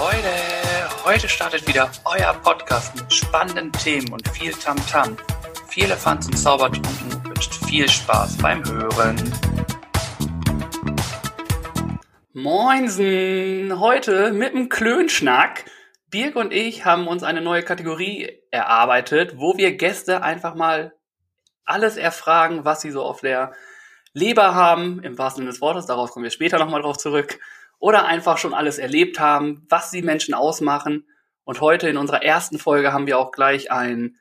Leute, heute startet wieder euer Podcast mit spannenden Themen und viel Tamtam. -Tam. Viele Fans und Zaubertrunken wünscht viel Spaß beim Hören. Moinsen, heute mit dem Klönschnack. Birg und ich haben uns eine neue Kategorie erarbeitet, wo wir Gäste einfach mal alles erfragen, was sie so auf der Leber haben, im wahrsten Sinne des Wortes, darauf kommen wir später nochmal drauf zurück, oder einfach schon alles erlebt haben, was die Menschen ausmachen. Und heute in unserer ersten Folge haben wir auch gleich ein,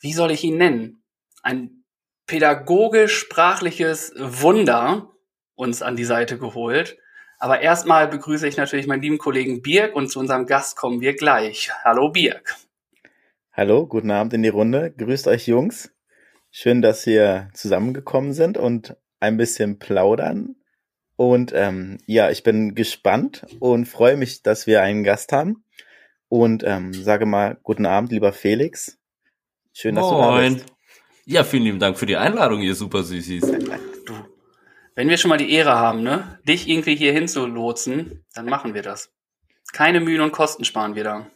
wie soll ich ihn nennen, ein pädagogisch-sprachliches Wunder uns an die Seite geholt. Aber erstmal begrüße ich natürlich meinen lieben Kollegen Birg und zu unserem Gast kommen wir gleich. Hallo Birg. Hallo, guten Abend in die Runde. Grüßt euch Jungs. Schön, dass wir zusammengekommen sind und ein bisschen plaudern. Und ähm, ja, ich bin gespannt und freue mich, dass wir einen Gast haben. Und ähm, sage mal, guten Abend, lieber Felix. Schön, dass Moin. du da bist. Ja, vielen lieben Dank für die Einladung, ihr super Süßis. Du, wenn wir schon mal die Ehre haben, ne, dich irgendwie hier hinzulotsen, dann machen wir das. Keine Mühen und Kosten sparen wir da.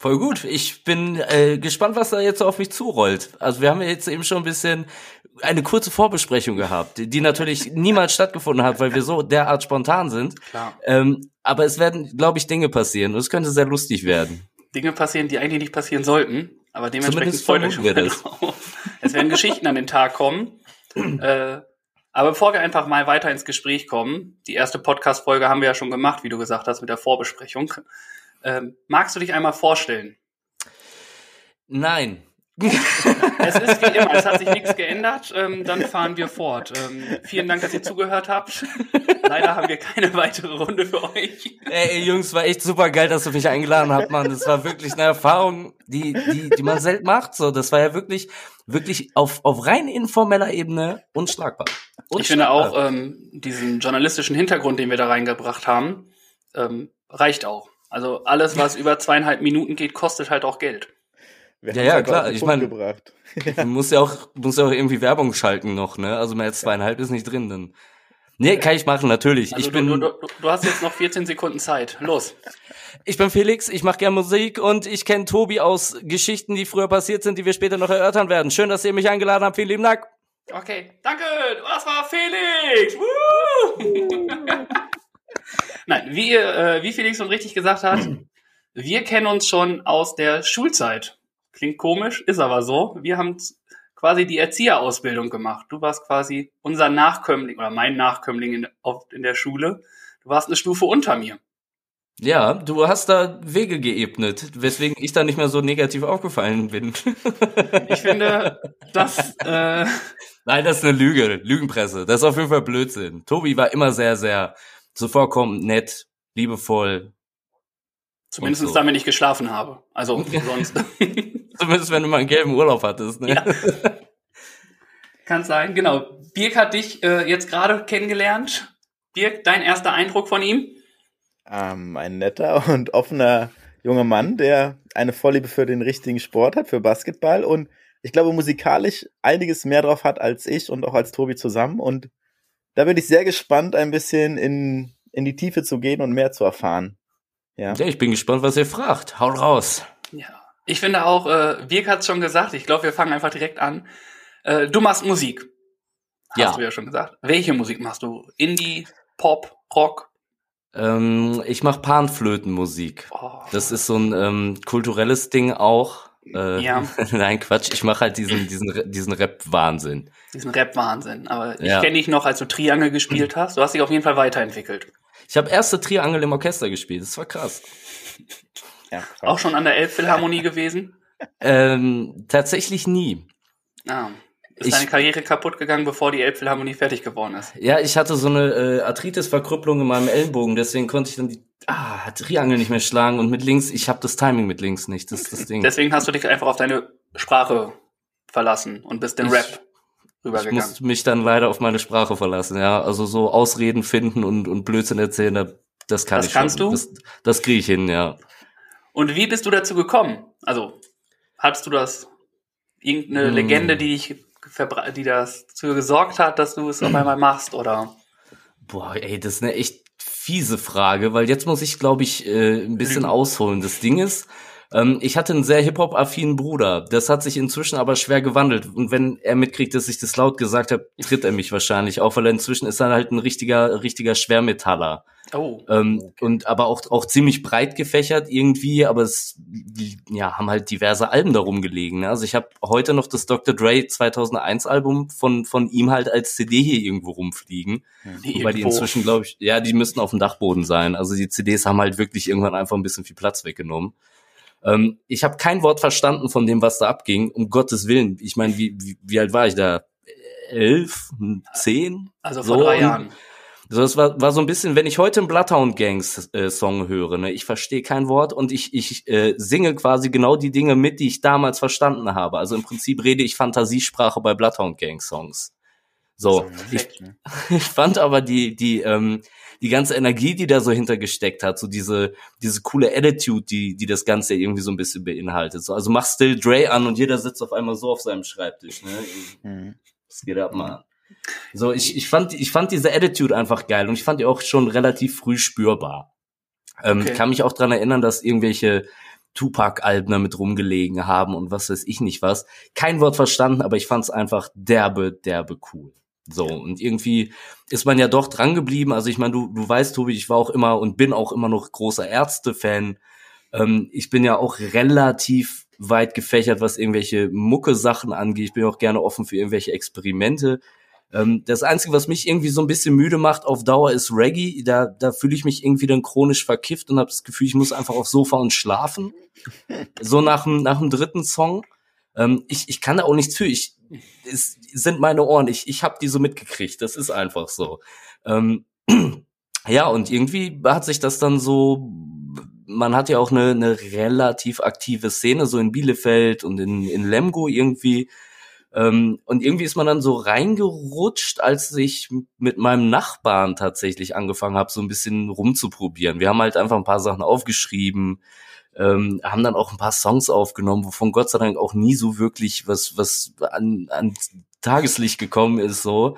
Voll gut. Ich bin äh, gespannt, was da jetzt so auf mich zurollt. Also wir haben ja jetzt eben schon ein bisschen eine kurze Vorbesprechung gehabt, die natürlich niemals stattgefunden hat, weil wir so derart spontan sind. Klar. Ähm, aber es werden, glaube ich, Dinge passieren und es könnte sehr lustig werden. Dinge passieren, die eigentlich nicht passieren sollten, aber dementsprechend freuen wir das. Es werden Geschichten an den Tag kommen. äh, aber bevor wir einfach mal weiter ins Gespräch kommen, die erste Podcast-Folge haben wir ja schon gemacht, wie du gesagt hast, mit der Vorbesprechung. Ähm, magst du dich einmal vorstellen? Nein. es ist wie immer, es hat sich nichts geändert. Ähm, dann fahren wir fort. Ähm, vielen Dank, dass ihr zugehört habt. Leider haben wir keine weitere Runde für euch. Ey, Jungs, war echt super geil, dass du mich eingeladen habt, Mann. Das war wirklich eine Erfahrung, die, die, die man selten macht. So, das war ja wirklich, wirklich auf, auf rein informeller Ebene unschlagbar. unschlagbar. Ich finde auch ähm, diesen journalistischen Hintergrund, den wir da reingebracht haben, ähm, reicht auch. Also alles, was über zweieinhalb Minuten geht, kostet halt auch Geld. Wir ja, ja, klar. Ich meine, man muss ja auch, muss ja auch irgendwie Werbung schalten noch, ne? Also mehr als zweieinhalb ist nicht drin, dann. Nee, kann ich machen, natürlich. Also ich bin, du, du, du hast jetzt noch 14 Sekunden Zeit. Los. Ich bin Felix, ich mache gern Musik und ich kenne Tobi aus Geschichten, die früher passiert sind, die wir später noch erörtern werden. Schön, dass ihr mich eingeladen habt. Vielen lieben Dank. Okay, danke. Das war Felix. Woo! Nein, wie, äh, wie Felix schon richtig gesagt hat, wir kennen uns schon aus der Schulzeit. Klingt komisch, ist aber so. Wir haben quasi die Erzieherausbildung gemacht. Du warst quasi unser Nachkömmling oder mein Nachkömmling in, auf, in der Schule. Du warst eine Stufe unter mir. Ja, du hast da Wege geebnet, weswegen ich da nicht mehr so negativ aufgefallen bin. ich finde, das. Äh Nein, das ist eine Lüge, Lügenpresse. Das ist auf jeden Fall Blödsinn. Tobi war immer sehr, sehr zuvorkommend, nett, liebevoll. Zumindest so. damit ich geschlafen habe. Also sonst. Zumindest wenn du mal einen gelben Urlaub hattest. Ne? Ja. Kann sein, genau. Birk hat dich äh, jetzt gerade kennengelernt. Birk, dein erster Eindruck von ihm? Ähm, ein netter und offener junger Mann, der eine Vorliebe für den richtigen Sport hat, für Basketball und ich glaube musikalisch einiges mehr drauf hat als ich und auch als Tobi zusammen und da bin ich sehr gespannt, ein bisschen in, in die Tiefe zu gehen und mehr zu erfahren. Ja, ja ich bin gespannt, was ihr fragt. Haut raus. Ja. Ich finde auch, äh, Birk hat es schon gesagt, ich glaube, wir fangen einfach direkt an. Äh, du machst Musik. Hast ja. du ja schon gesagt. Welche Musik machst du? Indie, Pop, Rock? Ähm, ich mache Panflötenmusik. Oh. Das ist so ein ähm, kulturelles Ding auch. Äh, ja. Nein, Quatsch. Ich mache halt diesen, diesen, diesen Rap-Wahnsinn. Diesen Rap-Wahnsinn. Aber ich ja. kenne dich noch, als du Triangel gespielt hast. Du hast dich auf jeden Fall weiterentwickelt. Ich habe erste Triangel im Orchester gespielt. Das war krass. Ja, krass. Auch schon an der Elbphilharmonie gewesen? Ähm, tatsächlich nie. Ah. Ist ich, deine Karriere kaputt gegangen, bevor die Elbphilharmonie fertig geworden ist? Ja, ich hatte so eine äh, Arthritis-Verkrüppelung in meinem Ellenbogen, deswegen konnte ich dann die ah, Triangel nicht mehr schlagen und mit links, ich habe das Timing mit links nicht, das ist das Ding. Deswegen hast du dich einfach auf deine Sprache verlassen und bist den ich, Rap rübergegangen. Ich musste mich dann leider auf meine Sprache verlassen, ja. Also so Ausreden finden und, und Blödsinn erzählen, das kann das ich kannst schon. du? Das, das kriege ich hin, ja. Und wie bist du dazu gekommen? Also, hattest du das, irgendeine hm. Legende, die dich die das dafür gesorgt hat, dass du es auf einmal machst, oder? Boah, ey, das ist eine echt fiese Frage, weil jetzt muss ich, glaube ich, äh, ein bisschen ausholen. Das Ding ist, ähm, ich hatte einen sehr Hip-Hop-affinen Bruder. Das hat sich inzwischen aber schwer gewandelt. Und wenn er mitkriegt, dass ich das laut gesagt habe, tritt er mich wahrscheinlich auf, weil er inzwischen ist er halt ein richtiger, richtiger Schwermetaller. Oh. Ähm, okay. Und aber auch, auch ziemlich breit gefächert irgendwie, aber es ja, haben halt diverse Alben darum gelegen. Ne? Also ich habe heute noch das Dr. Dre 2001 Album von, von ihm halt als CD hier irgendwo rumfliegen. Die Wobei die inzwischen, glaube ich, ja, die müssten auf dem Dachboden sein. Also die CDs haben halt wirklich irgendwann einfach ein bisschen viel Platz weggenommen. Ähm, ich habe kein Wort verstanden von dem, was da abging, um Gottes Willen. Ich meine, wie, wie, wie alt war ich da? Elf? Zehn? Also vor so, drei Jahren. So, es war, war so ein bisschen, wenn ich heute einen Bloodhound Gangs äh, Song höre, ne, ich verstehe kein Wort und ich, ich äh, singe quasi genau die Dinge mit, die ich damals verstanden habe. Also im Prinzip rede ich Fantasiesprache bei Bloodhound Gang Songs. So, ich, ne? ich fand aber die, die, ähm, die ganze Energie, die da so hintergesteckt hat, so diese, diese coole Attitude, die, die das Ganze irgendwie so ein bisschen beinhaltet. So, also mach Still Dre an und jeder sitzt auf einmal so auf seinem Schreibtisch, ne? Mhm. Das geht ab, man. So, ich, ich fand, ich fand diese Attitude einfach geil und ich fand die auch schon relativ früh spürbar. Ähm, okay. Ich kann mich auch dran erinnern, dass irgendwelche Tupac-Alben damit rumgelegen haben und was weiß ich nicht was. Kein Wort verstanden, aber ich fand es einfach derbe, derbe cool. So, und irgendwie ist man ja doch dran geblieben. Also ich meine, du, du weißt, Tobi, ich war auch immer und bin auch immer noch großer Ärzte-Fan. Ähm, ich bin ja auch relativ weit gefächert, was irgendwelche Mucke-Sachen angeht. Ich bin auch gerne offen für irgendwelche Experimente. Ähm, das Einzige, was mich irgendwie so ein bisschen müde macht auf Dauer, ist Reggae. Da, da fühle ich mich irgendwie dann chronisch verkifft und habe das Gefühl, ich muss einfach aufs Sofa und schlafen. So nach dem, nach dem dritten Song. Ähm, ich, ich kann da auch nichts für. Ich, es sind meine Ohren. Ich, ich habe die so mitgekriegt. Das ist einfach so. Ähm, ja, und irgendwie hat sich das dann so. Man hat ja auch eine, eine relativ aktive Szene, so in Bielefeld und in, in Lemgo irgendwie. Ähm, und irgendwie ist man dann so reingerutscht, als ich mit meinem Nachbarn tatsächlich angefangen habe, so ein bisschen rumzuprobieren. Wir haben halt einfach ein paar Sachen aufgeschrieben, ähm, haben dann auch ein paar Songs aufgenommen, wovon Gott sei Dank auch nie so wirklich was, was an, an Tageslicht gekommen ist, so.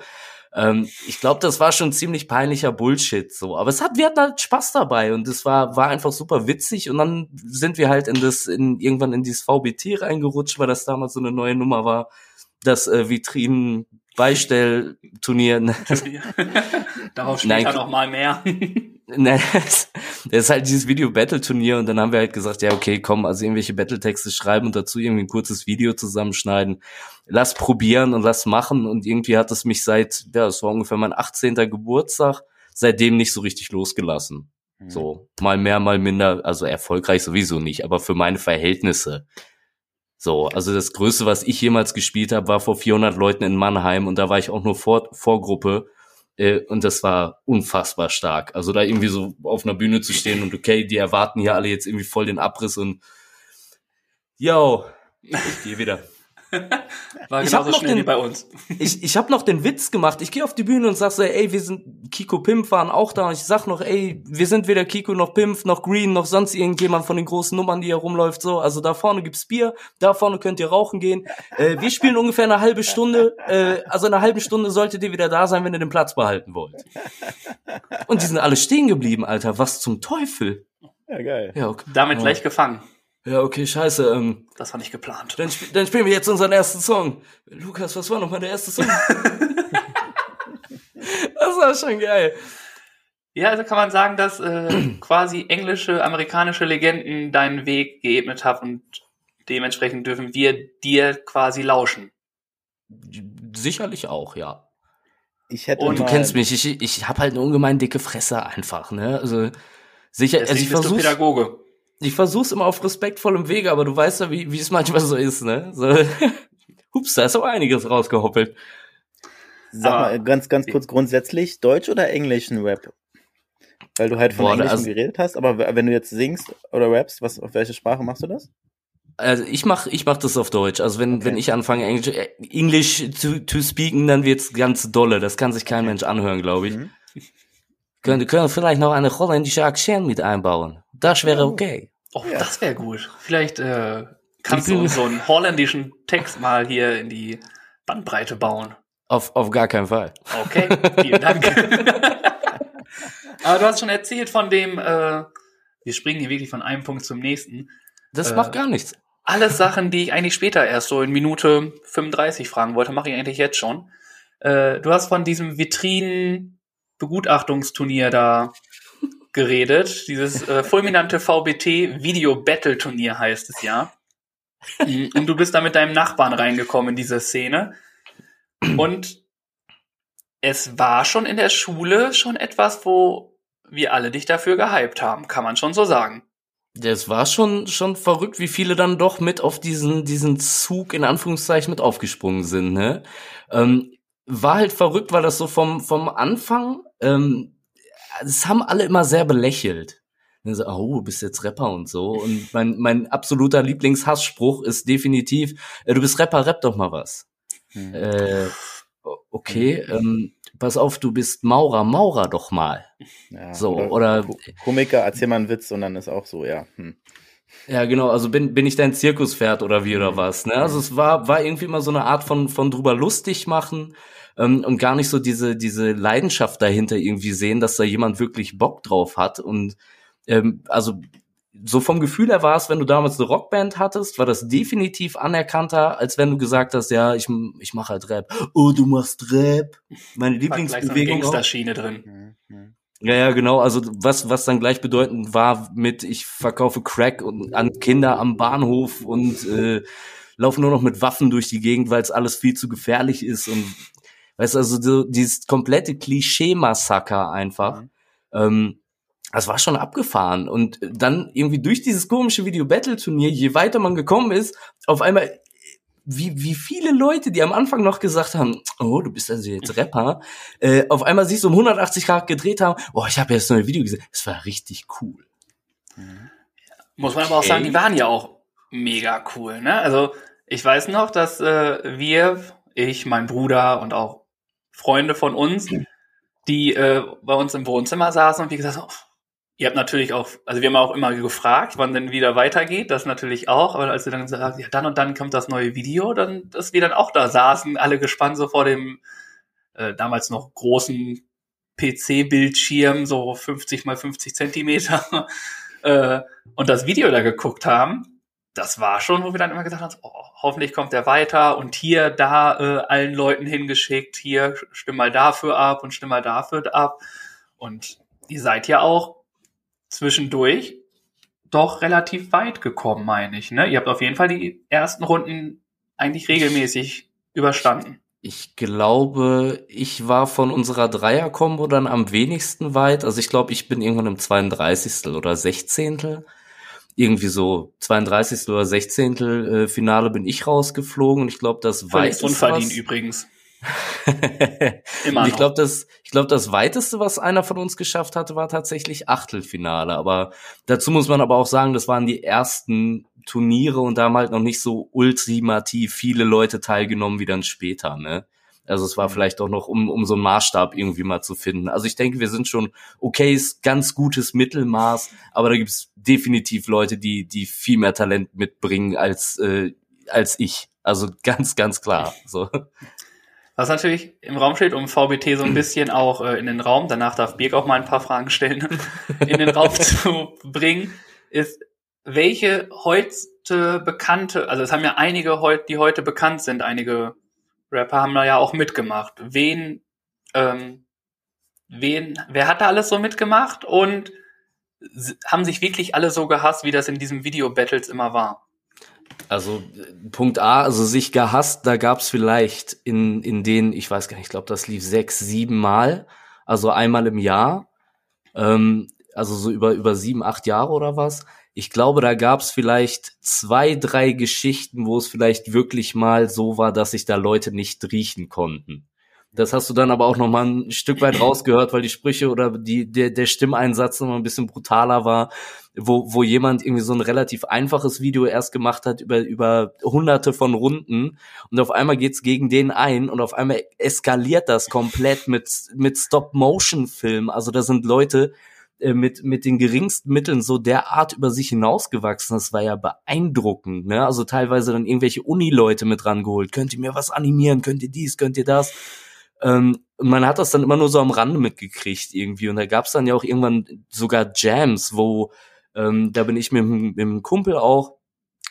Ähm, ich glaube, das war schon ziemlich peinlicher Bullshit, so. Aber es hat, wir hatten halt Spaß dabei und es war, war einfach super witzig und dann sind wir halt in das, in, irgendwann in dieses VBT reingerutscht, weil das damals so eine neue Nummer war, das äh, Vitrinen Beistellturnier. Darauf später noch mal mehr. ne, das ist halt dieses Video-Battle-Turnier und dann haben wir halt gesagt, ja, okay, komm, also irgendwelche Battle-Texte schreiben und dazu irgendwie ein kurzes Video zusammenschneiden. Lass probieren und lass machen und irgendwie hat es mich seit, ja, es war ungefähr mein 18. Geburtstag, seitdem nicht so richtig losgelassen. Mhm. So, mal mehr, mal minder, also erfolgreich sowieso nicht, aber für meine Verhältnisse. So, also das Größte, was ich jemals gespielt habe, war vor 400 Leuten in Mannheim und da war ich auch nur vor, Vorgruppe äh, und das war unfassbar stark. Also da irgendwie so auf einer Bühne zu stehen und okay, die erwarten hier alle jetzt irgendwie voll den Abriss und yo, ich gehe wieder. War genauso schnell den, wie bei uns. ich ich habe noch den Witz gemacht. Ich gehe auf die Bühne und sag so, ey, wir sind Kiko Pimp waren auch da und ich sag noch, ey, wir sind weder Kiko noch Pimp noch Green noch sonst irgendjemand von den großen Nummern, die hier rumläuft so. Also da vorne gibt's Bier, da vorne könnt ihr rauchen gehen. Äh, wir spielen ungefähr eine halbe Stunde. Äh, also in einer halben Stunde solltet ihr wieder da sein, wenn ihr den Platz behalten wollt. Und die sind alle stehen geblieben, Alter. Was zum Teufel? Ja, geil. Ja, okay. Damit ja. gleich gefangen. Ja, okay, scheiße. Ähm, das war nicht geplant. Dann, sp dann spielen wir jetzt unseren ersten Song. Lukas, was war nochmal der erste Song? das war schon geil. Ja, also kann man sagen, dass äh, quasi englische, amerikanische Legenden deinen Weg geebnet haben und dementsprechend dürfen wir dir quasi lauschen. Sicherlich auch, ja. Ich hätte und du kennst mich, ich, ich habe halt eine ungemein dicke Fresse einfach, ne? Also sicher, Deswegen also ich versuche Pädagoge ich versuch's immer auf respektvollem Wege, aber du weißt ja, wie, wie es manchmal so ist, ne? So, hups, da ist auch einiges rausgehoppelt. Sag aber, mal, ganz, ganz kurz grundsätzlich, Deutsch oder englischen Rap? Weil du halt von Boah, Englisch also, geredet hast, aber wenn du jetzt singst oder rappst, was, auf welche Sprache machst du das? Also ich mach, ich mach das auf Deutsch. Also wenn, okay. wenn ich anfange, Englisch, äh, English to, to speaken, dann wird's ganz dolle. Das kann sich kein okay. Mensch anhören, glaube ich. Mhm. Können, können vielleicht noch eine holländische Akzent mit einbauen. Das wäre okay. Oh, ja. das wäre gut. Vielleicht äh, kannst du so einen holländischen Text mal hier in die Bandbreite bauen. Auf, auf gar keinen Fall. Okay, vielen Dank. Aber du hast schon erzählt von dem, äh, wir springen hier wirklich von einem Punkt zum nächsten. Das Äh, macht gar nichts. Alles Sachen, die ich eigentlich später erst so in Minute 35 fragen wollte, mache ich eigentlich jetzt schon. Äh, du hast von diesem Vitrinen-Begutachtungsturnier da geredet. Dieses äh, fulminante VBT Video Battle Turnier heißt es ja. Und du bist da mit deinem Nachbarn reingekommen in diese Szene. Und es war schon in der Schule schon etwas, wo wir alle dich dafür gehypt haben, kann man schon so sagen. Das war schon, schon verrückt, wie viele dann doch mit auf diesen, diesen Zug in Anführungszeichen mit aufgesprungen sind, ne? Ähm, war halt verrückt, weil das so vom, vom Anfang, ähm, das haben alle immer sehr belächelt. Und so, oh, du bist jetzt Rapper und so. Und mein, mein absoluter Lieblingshassspruch ist definitiv, äh, du bist Rapper, rap doch mal was. Hm. Äh, okay, ähm, pass auf, du bist Maurer, Maurer doch mal. Ja, so, oder- Ko- Komiker, erzähl mal einen Witz und dann ist auch so, ja. Hm. Ja, genau, also bin, bin ich dein Zirkuspferd oder wie oder was, ne? Also es war, war irgendwie immer so eine Art von, von drüber lustig machen ähm, und gar nicht so diese, diese Leidenschaft dahinter irgendwie sehen, dass da jemand wirklich Bock drauf hat und ähm, also so vom Gefühl her war es, wenn du damals eine Rockband hattest, war das definitiv anerkannter, als wenn du gesagt hast, ja, ich, ich mache halt Rap. Oh, du machst Rap. Meine Lieblingsbewegung. auch. Gangsterschiene drin. Hm, hm. Ja, ja, genau. Also was, was dann gleichbedeutend war mit, ich verkaufe Crack und an Kinder am Bahnhof und äh, laufe nur noch mit Waffen durch die Gegend, weil es alles viel zu gefährlich ist und weißt du, also so, dieses komplette Klischee-Massaker einfach. Mhm. Ähm, das war schon abgefahren. Und dann irgendwie durch dieses komische Video-Battle-Turnier, je weiter man gekommen ist, auf einmal, wie, wie viele Leute, die am Anfang noch gesagt haben, oh, du bist also jetzt Rapper, äh, auf einmal sich so um 180 Grad gedreht haben, oh, ich habe jetzt neue Video gesehen. Das war richtig cool. Hm. Muss man aber auch Okay. sagen, die waren ja auch mega cool, ne? Also ich weiß noch, dass äh, wir, ich, mein Bruder und auch Freunde von uns, die äh, bei uns im Wohnzimmer saßen und wie gesagt, oh, ihr habt natürlich auch, also wir haben auch immer gefragt, wann denn wieder weitergeht, das natürlich auch, aber als wir dann gesagt ja, dann und dann kommt das neue Video, dann, dass wir dann auch da saßen, alle gespannt so vor dem äh, damals noch großen PC-Bildschirm, so 50 mal 50 Zentimeter, äh, und das Video da geguckt haben, das war schon, wo wir dann immer gesagt haben, oh, hoffentlich kommt der weiter und hier, da äh, allen Leuten hingeschickt, hier stimm mal dafür ab und stimm mal dafür ab. Und ihr seid ja auch zwischendurch doch relativ weit gekommen, meine ich. Ne? Ihr habt auf jeden Fall die ersten Runden eigentlich regelmäßig überstanden. Ich glaube, ich war von unserer Dreier-Kombo dann am wenigsten weit. Also ich glaube, ich bin irgendwann im 32. oder 16. Irgendwie so 32. oder 16. Äh, Finale bin ich rausgeflogen und ich glaube, das weiteste unverdient was- übrigens. Immer Und ich glaube, das, ich glaube, das weiteste, was einer von uns geschafft hatte, war tatsächlich Achtelfinale. Aber dazu muss man aber auch sagen, das waren die ersten Turniere und da haben halt noch nicht so ultimativ viele Leute teilgenommen wie dann später, ne? Also es war vielleicht auch noch, um, um so einen Maßstab irgendwie mal zu finden. Also ich denke, wir sind schon okay, ist ganz gutes Mittelmaß, aber da gibt's definitiv Leute, die, die viel mehr Talent mitbringen als, äh, als ich. Also ganz, ganz klar. So. Was natürlich im Raum steht, um VBT so ein bisschen auch äh, in den Raum, danach darf Birk auch mal ein paar Fragen stellen, in den Raum zu bringen, ist, welche heute bekannte, also es haben ja einige heute, die heute bekannt sind, einige Rapper haben da ja auch mitgemacht. Wen, ähm, wen, wer hat da alles so mitgemacht und haben sich wirklich alle so gehasst, wie das in diesen Video-Battles immer war? Also Punkt A, also sich gehasst, da gab's vielleicht in, in denen, ich weiß gar nicht, ich glaube, das lief sechs, sieben Mal, also einmal im Jahr, ähm, also so über, über sieben, acht Jahre oder was. Ich glaube, da gab's vielleicht zwei, drei Geschichten, wo es vielleicht wirklich mal so war, dass sich da Leute nicht riechen konnten. Das hast du dann aber auch noch mal ein Stück weit rausgehört, weil die Sprüche oder die, der, der Stimmeinsatz noch mal ein bisschen brutaler war, wo, wo jemand irgendwie so ein relativ einfaches Video erst gemacht hat über, über hunderte von Runden und auf einmal geht's gegen den ein und auf einmal eskaliert das komplett mit, mit Stop-Motion-Film. Also da sind Leute äh, mit, mit den geringsten Mitteln so derart über sich hinausgewachsen. Das war ja beeindruckend, ne? Also teilweise dann irgendwelche Uni-Leute mit rangeholt. Könnt ihr mir was animieren? Könnt ihr dies? Könnt ihr das? Ähm, man hat das dann immer nur so am Rande mitgekriegt irgendwie. Und da gab's dann ja auch irgendwann sogar Jams, wo, ähm, da bin ich mit, mit dem Kumpel auch,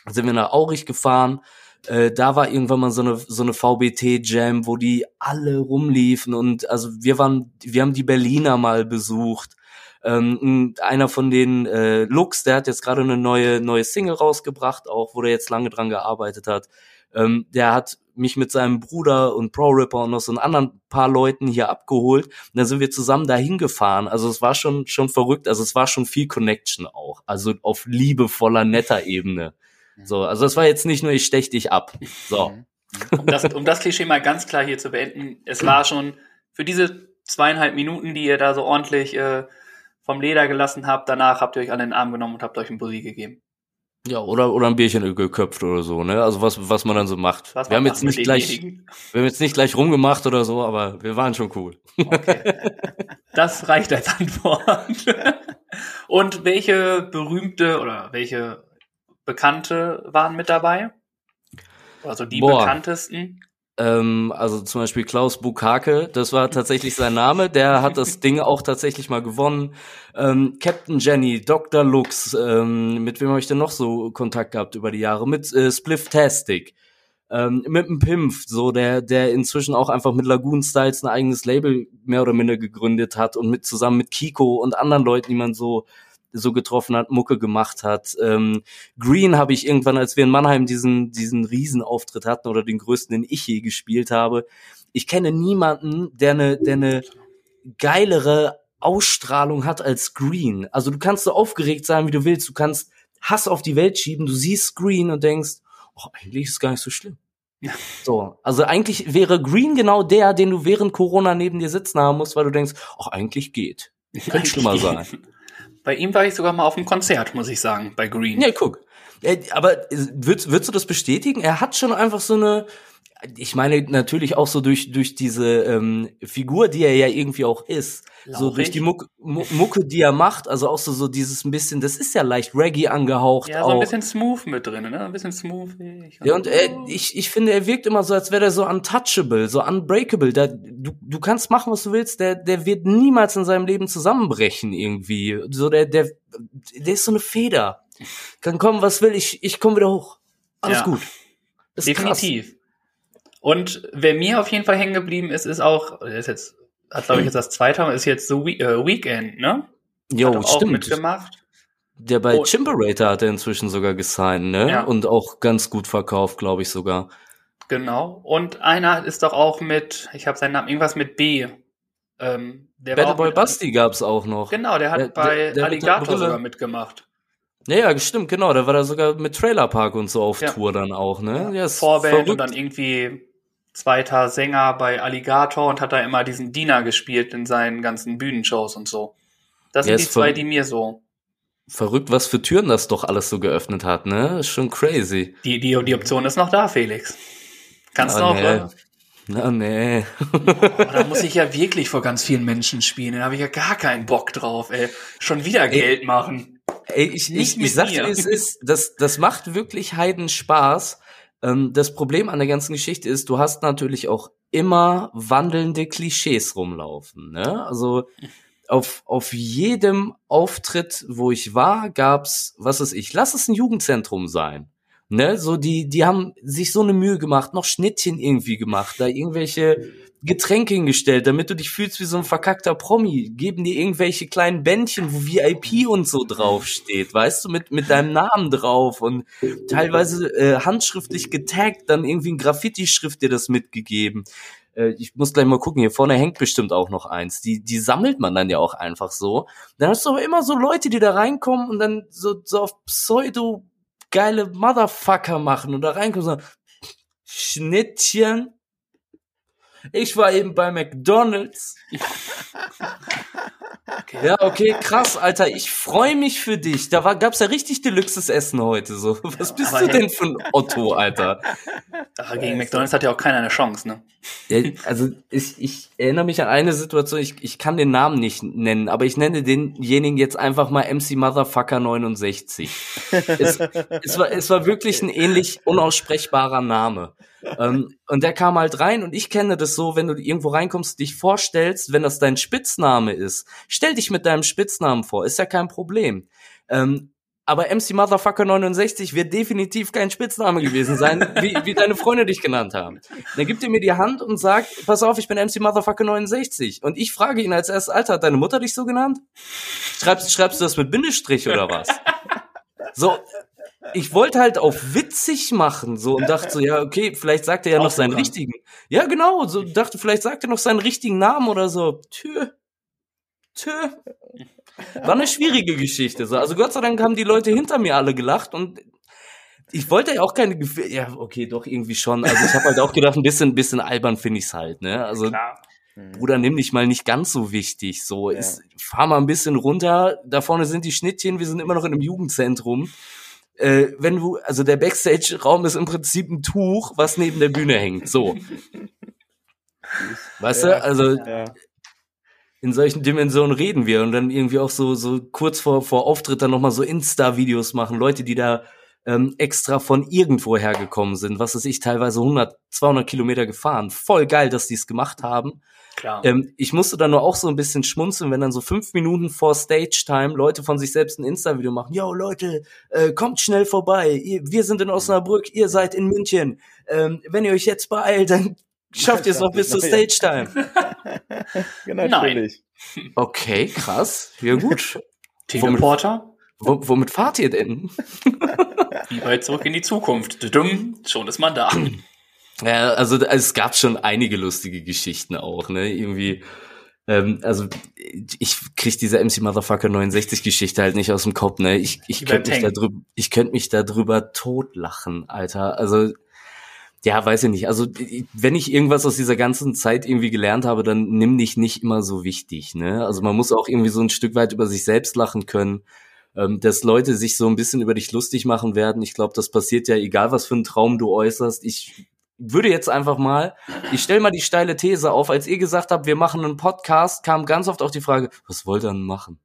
sind wir nach Aurich gefahren. Äh, da war irgendwann mal so eine, so eine VBT-Jam, wo die alle rumliefen und also wir waren, wir haben die Berliner mal besucht. Ähm, einer von den äh, Lux, der hat jetzt gerade eine neue neue Single rausgebracht, auch wo der jetzt lange dran gearbeitet hat. Ähm, der hat mich mit seinem Bruder und Pro Ripper und noch so einen anderen paar Leuten hier abgeholt. Und dann sind wir zusammen dahin gefahren. Also es war schon, schon verrückt. Also es war schon viel Connection auch. Also auf liebevoller, netter Ebene. So, also es war jetzt nicht nur, ich stech dich ab. So. Mhm. Um das, um das Klischee mal ganz klar hier zu beenden, es war schon für diese zweieinhalb Minuten, die ihr da so ordentlich äh, vom Leder gelassen habt, danach habt ihr euch alle in den Arm genommen und habt euch einen Bussi gegeben. Ja, oder, oder ein Bierchen geköpft oder so, ne? Also was, was man dann so macht. Was wir haben jetzt nicht gleich, wir haben jetzt nicht gleich rumgemacht oder so, aber wir waren schon cool. Okay. Das reicht als Antwort. Und welche berühmte oder welche Bekannte waren mit dabei? Also die Boah. bekanntesten. Ähm, also zum Beispiel Klaus Bukake, das war tatsächlich sein Name, der hat das Ding auch tatsächlich mal gewonnen. Ähm, Captain Jenny, Dr. Lux, ähm, mit wem habe ich denn noch so Kontakt gehabt über die Jahre? Mit äh, ähm, mit dem Pimpf, so der, der inzwischen auch einfach mit Lagoon Styles ein eigenes Label mehr oder minder gegründet hat und mit zusammen mit Kiko und anderen Leuten, die man so so getroffen hat, Mucke gemacht hat. Ähm, Green habe ich irgendwann, als wir in Mannheim diesen, diesen Riesenauftritt hatten oder den größten, den ich je gespielt habe. Ich kenne niemanden, der eine, der eine geilere Ausstrahlung hat als Green. Also du kannst so aufgeregt sein, wie du willst. Du kannst Hass auf die Welt schieben. Du siehst Green und denkst, oh, eigentlich ist es gar nicht so schlimm. So, also eigentlich wäre Green genau der, den du während Corona neben dir sitzen haben musst, weil du denkst, ach, eigentlich geht. Könnte schlimmer sein. Bei ihm war ich sogar mal auf einem Konzert, muss ich sagen, bei Green. Ja, guck. Äh, Aber äh, würdest, würdest du das bestätigen? Er hat schon einfach so eine, ich meine natürlich auch so durch durch diese ähm, Figur, die er ja irgendwie auch ist, so Lauchig. durch die Mucke, Mu- Mucke, die er macht, also auch so so dieses ein bisschen, das ist ja leicht Reggae angehaucht Ja, so auch. ein bisschen smooth mit drin, ne? Ein bisschen smoothig. Ja, und äh, ich, ich finde, er wirkt immer so, als wäre er so untouchable, so unbreakable. Da, du, du kannst machen, was du willst, der, der wird niemals in seinem Leben zusammenbrechen irgendwie. So, der, der, der ist so eine Feder. Kann kommen, was will, ich, ich komme wieder hoch. Alles Ja. gut. Das ist krass. Und wer mir auf jeden Fall hängen geblieben ist, ist auch, der ist jetzt, hat glaube ich jetzt das zweite Mal, ist jetzt so We äh, Weekend, ne? Jo, hat doch auch stimmt. mitgemacht. Der bei Oh. Chimperator hat er inzwischen sogar gesigned, ne? Ja. Und auch ganz gut verkauft, glaube ich sogar. Genau. Und einer ist doch auch mit, ich habe seinen Namen, irgendwas mit B. Ähm, der Battle auch Boy Basti gab's auch noch. Genau, der hat Der- bei der- der Alligator sogar mitgemacht. Ja, ja, stimmt, genau. Der war da sogar mit Trailer Park und so auf Ja. Tour dann auch, ne? Ja, Vorband verrückt. und dann irgendwie zweiter Sänger bei Alligator und hat da immer diesen Diener gespielt in seinen ganzen Bühnenshows und so. Das Ja, sind die zwei, die mir so. Verrückt, was für Türen das doch alles so geöffnet hat, ne? Ist schon crazy. Die, die, die Option ist noch da, Felix. Kannst du Ah, auch, nee. ne? Na, nee. Oh, da muss ich ja wirklich vor ganz vielen Menschen spielen. Da habe ich ja gar keinen Bock drauf, ey. Schon wieder Geld machen. Ey, ich, Nicht ich, ich sag dir, es ist, das, das macht wirklich Heiden Spaß. Ähm, das Problem an der ganzen Geschichte ist, du hast natürlich auch immer wandelnde Klischees rumlaufen, ne? Also, auf, auf jedem Auftritt, wo ich war, gab's, was ist ich, lass es ein Jugendzentrum sein. Ne, so die, die haben sich so eine Mühe gemacht, noch Schnittchen irgendwie gemacht, da irgendwelche Getränke hingestellt, damit du dich fühlst wie so ein verkackter Promi. Geben dir irgendwelche kleinen Bändchen, wo VIP und so draufsteht, weißt du, mit, mit deinem Namen drauf und teilweise äh, handschriftlich getaggt, dann irgendwie ein Graffiti-Schrift dir das mitgegeben. Äh, ich muss gleich mal gucken, hier vorne hängt bestimmt auch noch eins. Die, die sammelt man dann ja auch einfach so. Dann hast du aber immer so Leute, die da reinkommen und dann so, so auf Pseudo geile Motherfucker machen und da reinkommen und sagen, Schnittchen. Ich war eben bei McDonalds. Ja, okay, krass, Alter. Ich freue mich für dich. Da war, gab's ja richtig deluxes Essen heute. So, was bist aber du hey. denn für ein Otto, Alter? Aber gegen McDonalds hat ja auch keiner eine Chance, ne? also ich, ich erinnere mich an eine Situation, ich, ich kann den Namen nicht nennen, aber ich nenne denjenigen jetzt einfach mal MC Motherfucker 69. es, es, war, es war wirklich ein ähnlich unaussprechbarer Name. Ähm, und der kam halt rein und ich kenne das so, wenn du irgendwo reinkommst, dich vorstellst, wenn das dein Spitzname ist, stell dich mit deinem Spitznamen vor, ist ja kein Problem. Ähm, aber MC Motherfucker 69 wird definitiv kein Spitzname gewesen sein, wie, wie deine Freunde dich genannt haben. Dann gibt er mir die Hand und sagt, pass auf, ich bin MC Motherfucker 69. Und ich frage ihn als erstes, Alter, hat deine Mutter dich so genannt? Schreibst, schreibst du das mit Bindestrich oder was? So, ich wollte halt auf witzig machen, so, und dachte so, ja, okay, vielleicht sagt er ja noch seinen richtigen. Ja, genau, so, dachte, vielleicht sagt er noch seinen richtigen Namen oder so. Tö. Tö. War eine schwierige Geschichte. So. Also Gott sei Dank haben die Leute hinter mir alle gelacht und ich wollte ja auch keine Gefühle. Ja, okay, doch irgendwie schon. Also ich habe halt auch gedacht, ein bisschen, ein bisschen albern finde ich's halt. Ne? Also Klar. Bruder, nimm dich mal nicht ganz so wichtig. So, ja. ist, fahr mal ein bisschen runter. Da vorne sind die Schnittchen. Wir sind immer noch in einem Jugendzentrum. Äh, wenn du, also der Backstage-Raum ist im Prinzip ein Tuch, was neben der Bühne hängt. So. Weißt ja, du? Also ja in solchen Dimensionen reden wir und dann irgendwie auch so so kurz vor vor Auftritt dann noch mal so Insta Videos machen, Leute, die da ähm, extra von irgendwo hergekommen sind, was ist ich teilweise 100 200 Kilometer gefahren. Voll geil, dass die es gemacht haben. Klar. Ähm, ich musste dann nur auch so ein bisschen schmunzeln, wenn dann so fünf Minuten vor Stage Time Leute von sich selbst ein Insta-Video machen. Yo Leute, äh, kommt schnell vorbei. Ihr, wir sind in Osnabrück, ihr seid in München. Ähm, wenn ihr euch jetzt beeilt, dann Schafft ihr es noch bis zur Stage Time? genau, natürlich. Okay, krass. Ja, gut. Teleporter? Womit, womit fahrt ihr denn? Wie weit zurück in die Zukunft? Dumm, schon ist man da. Ja, also es gab schon einige lustige Geschichten auch, ne? Irgendwie, ähm, also ich krieg diese MC Motherfucker 69 Geschichte halt nicht aus dem Kopf, ne? Ich, ich könnte mich da drüber, ich könnte mich da drüber totlachen, Alter. Also ja, weiß ich nicht. Also wenn ich irgendwas aus dieser ganzen Zeit irgendwie gelernt habe, dann nimm dich nicht immer so wichtig. Ne? Also man muss auch irgendwie so ein Stück weit über sich selbst lachen können, ähm, dass Leute sich so ein bisschen über dich lustig machen werden. Ich glaube, das passiert ja, egal was für einen Traum du äußerst. Ich würde jetzt einfach mal, ich stelle mal die steile These auf, als ihr gesagt habt, wir machen einen Podcast, kam ganz oft auch die Frage, was wollt ihr denn machen?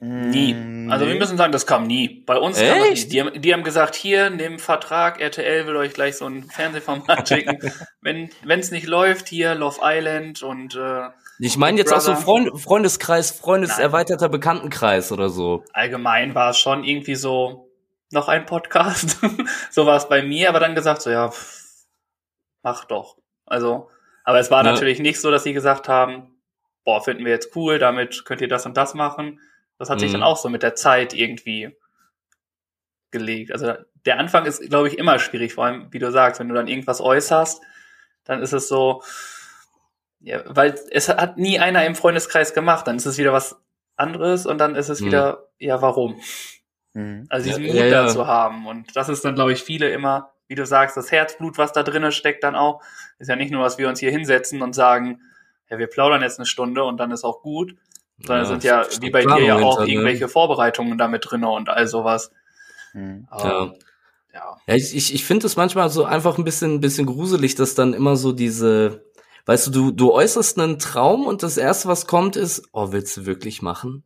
Nie. Mm, also wir müssen sagen, das kam nie. Bei uns kam das nie. Die haben, die haben gesagt, hier, nimm Vertrag, RTL will euch gleich so ein Fernsehformat schicken. Wenn es nicht läuft, hier Love Island und äh, Ich meine jetzt Brother. auch so Freund, Freundeskreis, Freundeserweiterter Bekanntenkreis oder so. Allgemein war es schon irgendwie so noch ein Podcast. so war es bei mir, aber dann gesagt so, ja, pff, mach doch. Also, aber es war ja. natürlich nicht so, dass sie gesagt haben, boah, finden wir jetzt cool, damit könnt ihr das und das machen das hat sich dann mhm. auch so mit der Zeit irgendwie gelegt. Also der Anfang ist, glaube ich, immer schwierig, vor allem, wie du sagst, wenn du dann irgendwas äußerst, dann ist es so, ja, weil es hat nie einer im Freundeskreis gemacht, dann ist es wieder was anderes und dann ist es mhm. wieder, ja, warum? Mhm. Also diesen ja, Mut ja, ja. dazu haben. Und das ist dann, glaube ich, viele immer, wie du sagst, das Herzblut, was da drinnen steckt, dann auch, ist ja nicht nur, dass wir uns hier hinsetzen und sagen, ja, wir plaudern jetzt eine Stunde und dann ist auch gut, sondern ja, sind ja, wie bei dir ja auch, ne? irgendwelche Vorbereitungen damit drin und all sowas. Mhm. ja. ja. ja. ich, ich, ich finde es manchmal so einfach ein bisschen, ein bisschen gruselig, dass dann immer so diese, weißt du, du, du äußerst einen Traum und das erste, was kommt, ist, oh, willst du wirklich machen?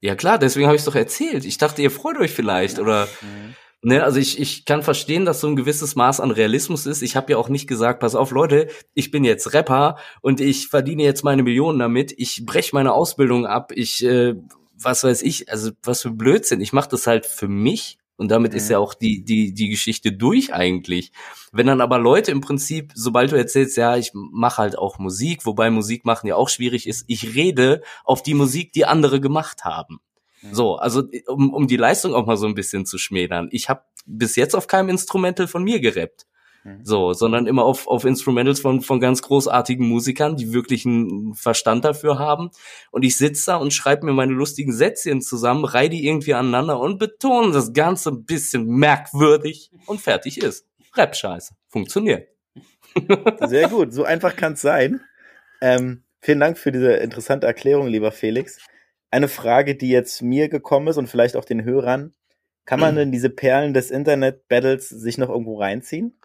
Ja klar, deswegen habe ich es doch erzählt. Ich dachte, ihr freut euch vielleicht oder mhm. Ne, also ich, ich kann verstehen, dass so ein gewisses Maß an Realismus ist. Ich habe ja auch nicht gesagt, pass auf, Leute, ich bin jetzt Rapper und ich verdiene jetzt meine Millionen damit. Ich breche meine Ausbildung ab. Ich, äh, was weiß ich, also was für Blödsinn. Ich mache das halt für mich und damit mhm. ist ja auch die, die, die Geschichte durch eigentlich. Wenn dann aber Leute im Prinzip, sobald du erzählst, ja, ich mache halt auch Musik, wobei Musik machen ja auch schwierig ist, ich rede auf die Musik, die andere gemacht haben. Mhm. So, also um, um die Leistung auch mal so ein bisschen zu schmälern. Ich habe bis jetzt auf keinem Instrumental von mir gerappt. Mhm. So, sondern immer auf, auf Instrumentals von, von ganz großartigen Musikern, die wirklich einen Verstand dafür haben. Und ich sitze da und schreibe mir meine lustigen Sätzchen zusammen, reihe die irgendwie aneinander und betone das Ganze ein bisschen merkwürdig und fertig ist. Rap-Scheiße. Funktioniert. Sehr gut, so einfach kann es sein. Ähm, vielen Dank für diese interessante Erklärung, lieber Felix eine Frage, die jetzt mir gekommen ist und vielleicht auch den Hörern. Kann man denn diese Perlen des Internet-Battles sich noch irgendwo reinziehen?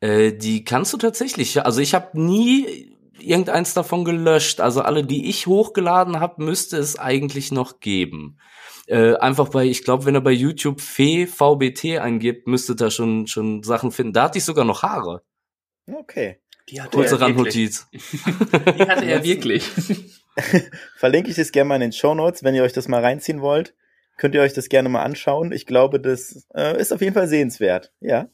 Äh, die kannst du tatsächlich. Also ich habe nie irgendeins davon gelöscht. Also alle, die ich hochgeladen habe, müsste es eigentlich noch geben. Äh, einfach bei, ich glaube, wenn er bei YouTube Fee VBT eingibt, müsste da schon schon Sachen finden. Da hatte ich sogar noch Haare. Okay. Die hatte Kurze Randnotiz. Die hatte er wirklich. Verlinke ich das gerne mal in den Show Notes, wenn ihr euch das mal reinziehen wollt. Könnt ihr euch das gerne mal anschauen. Ich glaube, das äh, ist auf jeden Fall sehenswert. Ja,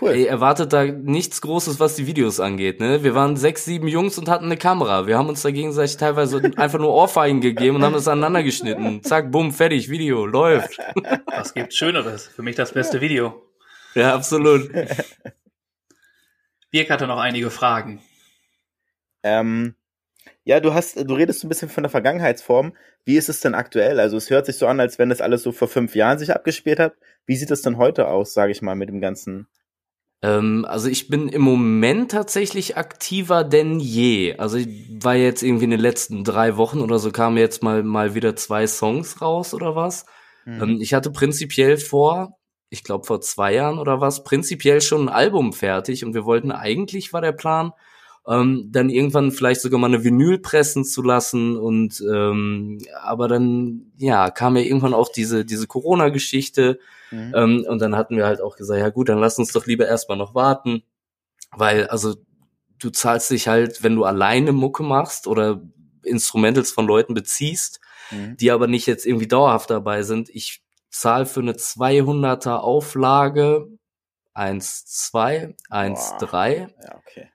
cool. Ey, erwartet da nichts Großes, was die Videos angeht, ne? Wir waren sechs, sieben Jungs und hatten eine Kamera. Wir haben uns da gegenseitig teilweise einfach nur Ohrfeigen gegeben und haben das aneinander geschnitten. Zack, bumm, fertig, Video, läuft. Was gibt's Schöneres? Für mich das beste Video. Ja, absolut. Birk hatte noch einige Fragen. Ähm, ja, du hast, du redest so ein bisschen von der Vergangenheitsform. Wie ist es denn aktuell? Also es hört sich so an, als wenn das alles so vor fünf Jahren sich abgespielt hat. Wie sieht es denn heute aus, sage ich mal, mit dem ganzen? Ähm, also ich bin im Moment tatsächlich aktiver denn je. Also ich war jetzt irgendwie in den letzten drei Wochen oder so kamen jetzt mal mal wieder zwei Songs raus oder was. Hm. Ähm, ich hatte prinzipiell vor, ich glaube vor zwei Jahren oder was, prinzipiell schon ein Album fertig und wir wollten eigentlich war der Plan, ähm, dann irgendwann vielleicht sogar mal eine Vinyl pressen zu lassen und ähm, aber dann ja kam ja irgendwann auch diese diese Corona-Geschichte Mhm. ähm, und dann hatten wir halt auch gesagt, ja gut, dann lass uns doch lieber erstmal noch warten, weil also du zahlst dich halt, wenn du alleine Mucke machst oder Instrumentals von Leuten beziehst, Mhm. die aber nicht jetzt irgendwie dauerhaft dabei sind. Ich zahle für eine 200er Auflage 1, 2, 1, Boah. 3. Ja, okay.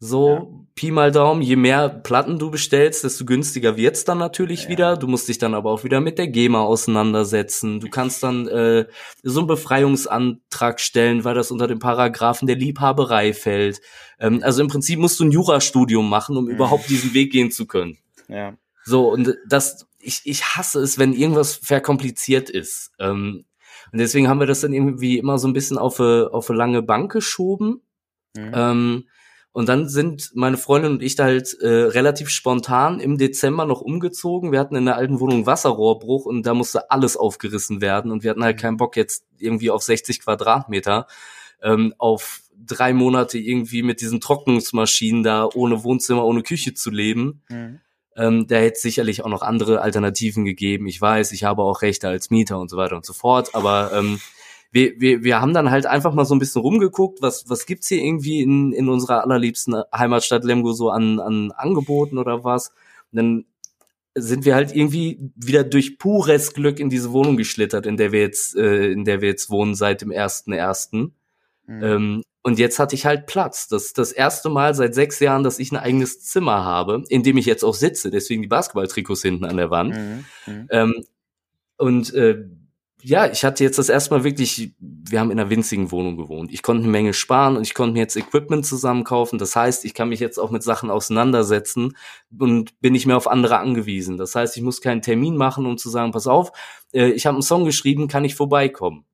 So, Pi mal Daumen, je mehr Platten du bestellst, desto günstiger wird's dann natürlich Ja. wieder. Du musst dich dann aber auch wieder mit der GEMA auseinandersetzen. Du kannst dann äh, so einen Befreiungsantrag stellen, weil das unter den Paragraphen der Liebhaberei fällt. Ähm, also im Prinzip musst du ein Jurastudium machen, um Mhm. überhaupt diesen Weg gehen zu können. Ja. So, und das, ich, ich hasse es, wenn irgendwas verkompliziert ist. Ähm, und deswegen haben wir das dann irgendwie immer so ein bisschen auf eine, auf eine lange Bank geschoben. Mhm. Ähm, und dann sind meine Freundin und ich da halt äh, relativ spontan im Dezember noch umgezogen. Wir hatten in der alten Wohnung Wasserrohrbruch und da musste alles aufgerissen werden. Und wir hatten halt keinen Bock jetzt irgendwie auf 60 Quadratmeter, ähm, auf drei Monate irgendwie mit diesen Trocknungsmaschinen da ohne Wohnzimmer, ohne Küche zu leben. Mhm. Ähm, da hätte es sicherlich auch noch andere Alternativen gegeben. Ich weiß, ich habe auch Rechte als Mieter und so weiter und so fort. Aber ähm, wir, wir, wir haben dann halt einfach mal so ein bisschen rumgeguckt, was, was gibt's hier irgendwie in, in unserer allerliebsten Heimatstadt Lemgo so an, an Angeboten oder was. Und dann sind wir halt irgendwie wieder durch pures Glück in diese Wohnung geschlittert, in der wir jetzt, äh, in der wir jetzt wohnen seit dem ersten ersten. Mhm. Ähm, und jetzt hatte ich halt Platz. Das ist das erste Mal seit sechs Jahren, dass ich ein eigenes Zimmer habe, in dem ich jetzt auch sitze. Deswegen die Basketballtrikots hinten an der Wand. Mhm. Mhm. Ähm, und äh, ja, ich hatte jetzt das erste Mal wirklich, wir haben in einer winzigen Wohnung gewohnt. Ich konnte eine Menge sparen und ich konnte mir jetzt Equipment zusammenkaufen. Das heißt, ich kann mich jetzt auch mit Sachen auseinandersetzen und bin nicht mehr auf andere angewiesen. Das heißt, ich muss keinen Termin machen, um zu sagen, pass auf, äh, ich habe einen Song geschrieben, kann ich vorbeikommen.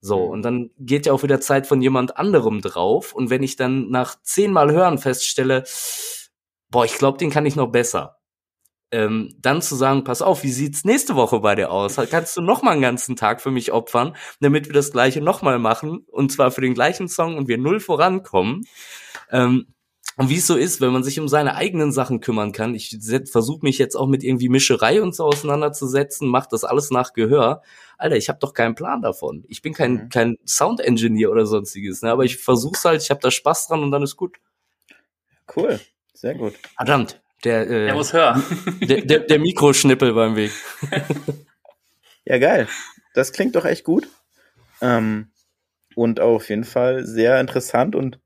So, Mhm. und dann geht ja auch wieder Zeit von jemand anderem drauf. Und wenn ich dann nach zehnmal Hören feststelle, boah, ich glaube, den kann ich noch besser. Ähm, dann zu sagen, pass auf, wie sieht's nächste Woche bei dir aus? Kannst du noch mal einen ganzen Tag für mich opfern, damit wir das gleiche noch mal machen und zwar für den gleichen Song und wir null vorankommen. Ähm, und wie es so ist, wenn man sich um seine eigenen Sachen kümmern kann, ich versuche mich jetzt auch mit irgendwie Mischerei und so auseinanderzusetzen, mach das alles nach Gehör. Alter, ich habe doch keinen Plan davon. Ich bin kein, Mhm. kein Sound-Engineer oder sonstiges, ne? aber ich versuch's halt, ich habe da Spaß dran und dann ist gut. Cool. Sehr gut. Verdammt, der, äh, Er muss hören. der, der, der Mikroschnippel beim Weg. Ja, geil. Das klingt doch echt gut. Ähm, und auf jeden Fall sehr interessant und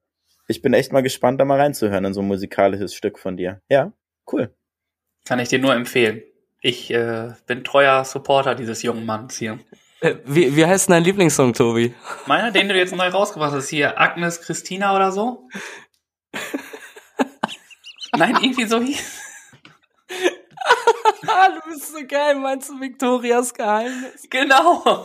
ich bin echt mal gespannt, da mal reinzuhören in so ein musikalisches Stück von dir. Ja, cool. Kann ich dir nur empfehlen. Ich äh, bin treuer Supporter dieses jungen Manns hier. Äh, Wie, wie heißt denn dein Lieblingssong, Tobi? Meiner, den du jetzt neu rausgebracht hast, hier Agnes Christina oder so? Nein, irgendwie so hieß. Du bist so geil, meinst du Victorias Geheimnis? Genau.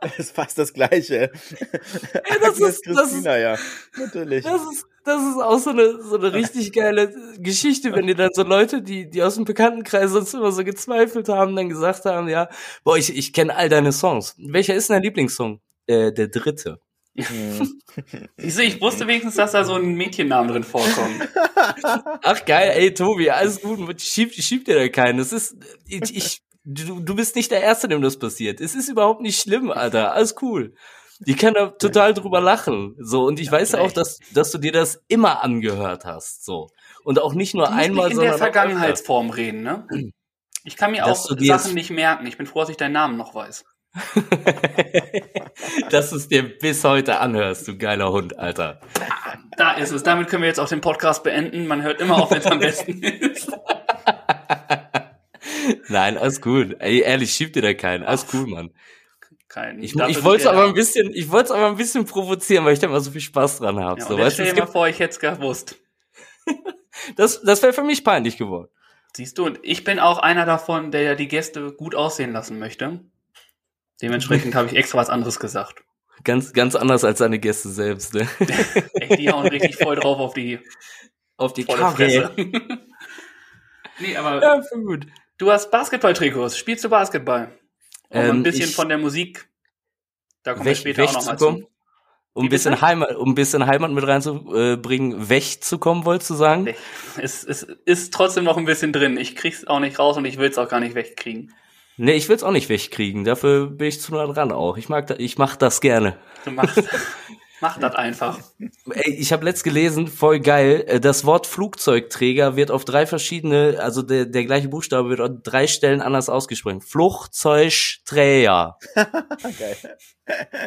Das ist fast das Gleiche. Ey, das Agnes ist- das Christina, ja. Natürlich. Das ist, das ist auch so eine, so eine richtig geile Geschichte, wenn dir dann so Leute, die, die aus dem Bekanntenkreis sonst immer so gezweifelt haben, dann gesagt haben, ja, boah, ich, ich kenne all deine Songs. Welcher ist dein Lieblingssong? Äh, der dritte. Mhm. Siehst du, ich wusste wenigstens, dass da so ein Mädchennamen drin vorkommt. Ach geil, ey Tobi, alles gut, schieb, schieb dir da keinen. Das ist, ich, ich du, du bist nicht der Erste, dem das passiert. Es ist überhaupt nicht schlimm, Alter, alles cool. Die kann da total drüber lachen. So, und ich Ja, weiß ja auch, dass, dass du dir das immer angehört hast. So. Und auch nicht nur Du einmal, nicht in sondern. der auch öfter. Vergangenheitsform reden, ne? Ich kann mir Dass auch Sachen nicht merken. Ich bin froh, dass ich deinen Namen noch weiß. dass du es dir bis heute anhörst, du geiler Hund, Alter. Da ist es. Damit können wir jetzt auch den Podcast beenden. Man hört immer auf, wenn es am besten ist. Nein, alles gut. Ey, ehrlich, schieb dir da keinen. Alles cool, Mann. Kein, Ich, ich wollte es aber ein bisschen, ich wollte es aber ein bisschen provozieren, weil ich da immer so viel Spaß dran habe. Ja, so, weißt stell dir mal vor, ich hätte es gewusst. das, das wäre für mich peinlich geworden. Siehst du, und ich bin auch einer davon, der ja die Gäste gut aussehen lassen möchte. Dementsprechend habe ich extra was anderes gesagt. Ganz, ganz anders als seine Gäste selbst, ne? Echt, die hauen richtig voll drauf auf die Auf die Karre. Nee, aber Ja, gut. du hast Basketball-Trikots. Spielst du Basketball? Um Ähm, ein bisschen von der Musik. Da kommen wir Weg, später auch noch mal wegzukommen. zu. Um Wie ein bisschen? Heimat, um ein bisschen Heimat mit reinzubringen, wegzukommen, wolltest du sagen? Es, es ist trotzdem noch ein bisschen drin. Ich krieg's auch nicht raus und ich will's auch gar nicht wegkriegen. Nee, ich will's auch nicht wegkriegen. Dafür bin ich zu nah dran auch. Ich mag, da, ich mach das gerne. Du machst, mach das einfach. Ey, ich habe letzt gelesen, voll geil, äh, das Wort Flugzeugträger wird auf drei verschiedene, also der, der gleiche Buchstabe wird an drei Stellen anders ausgesprochen. Flugzeugträger. Geil.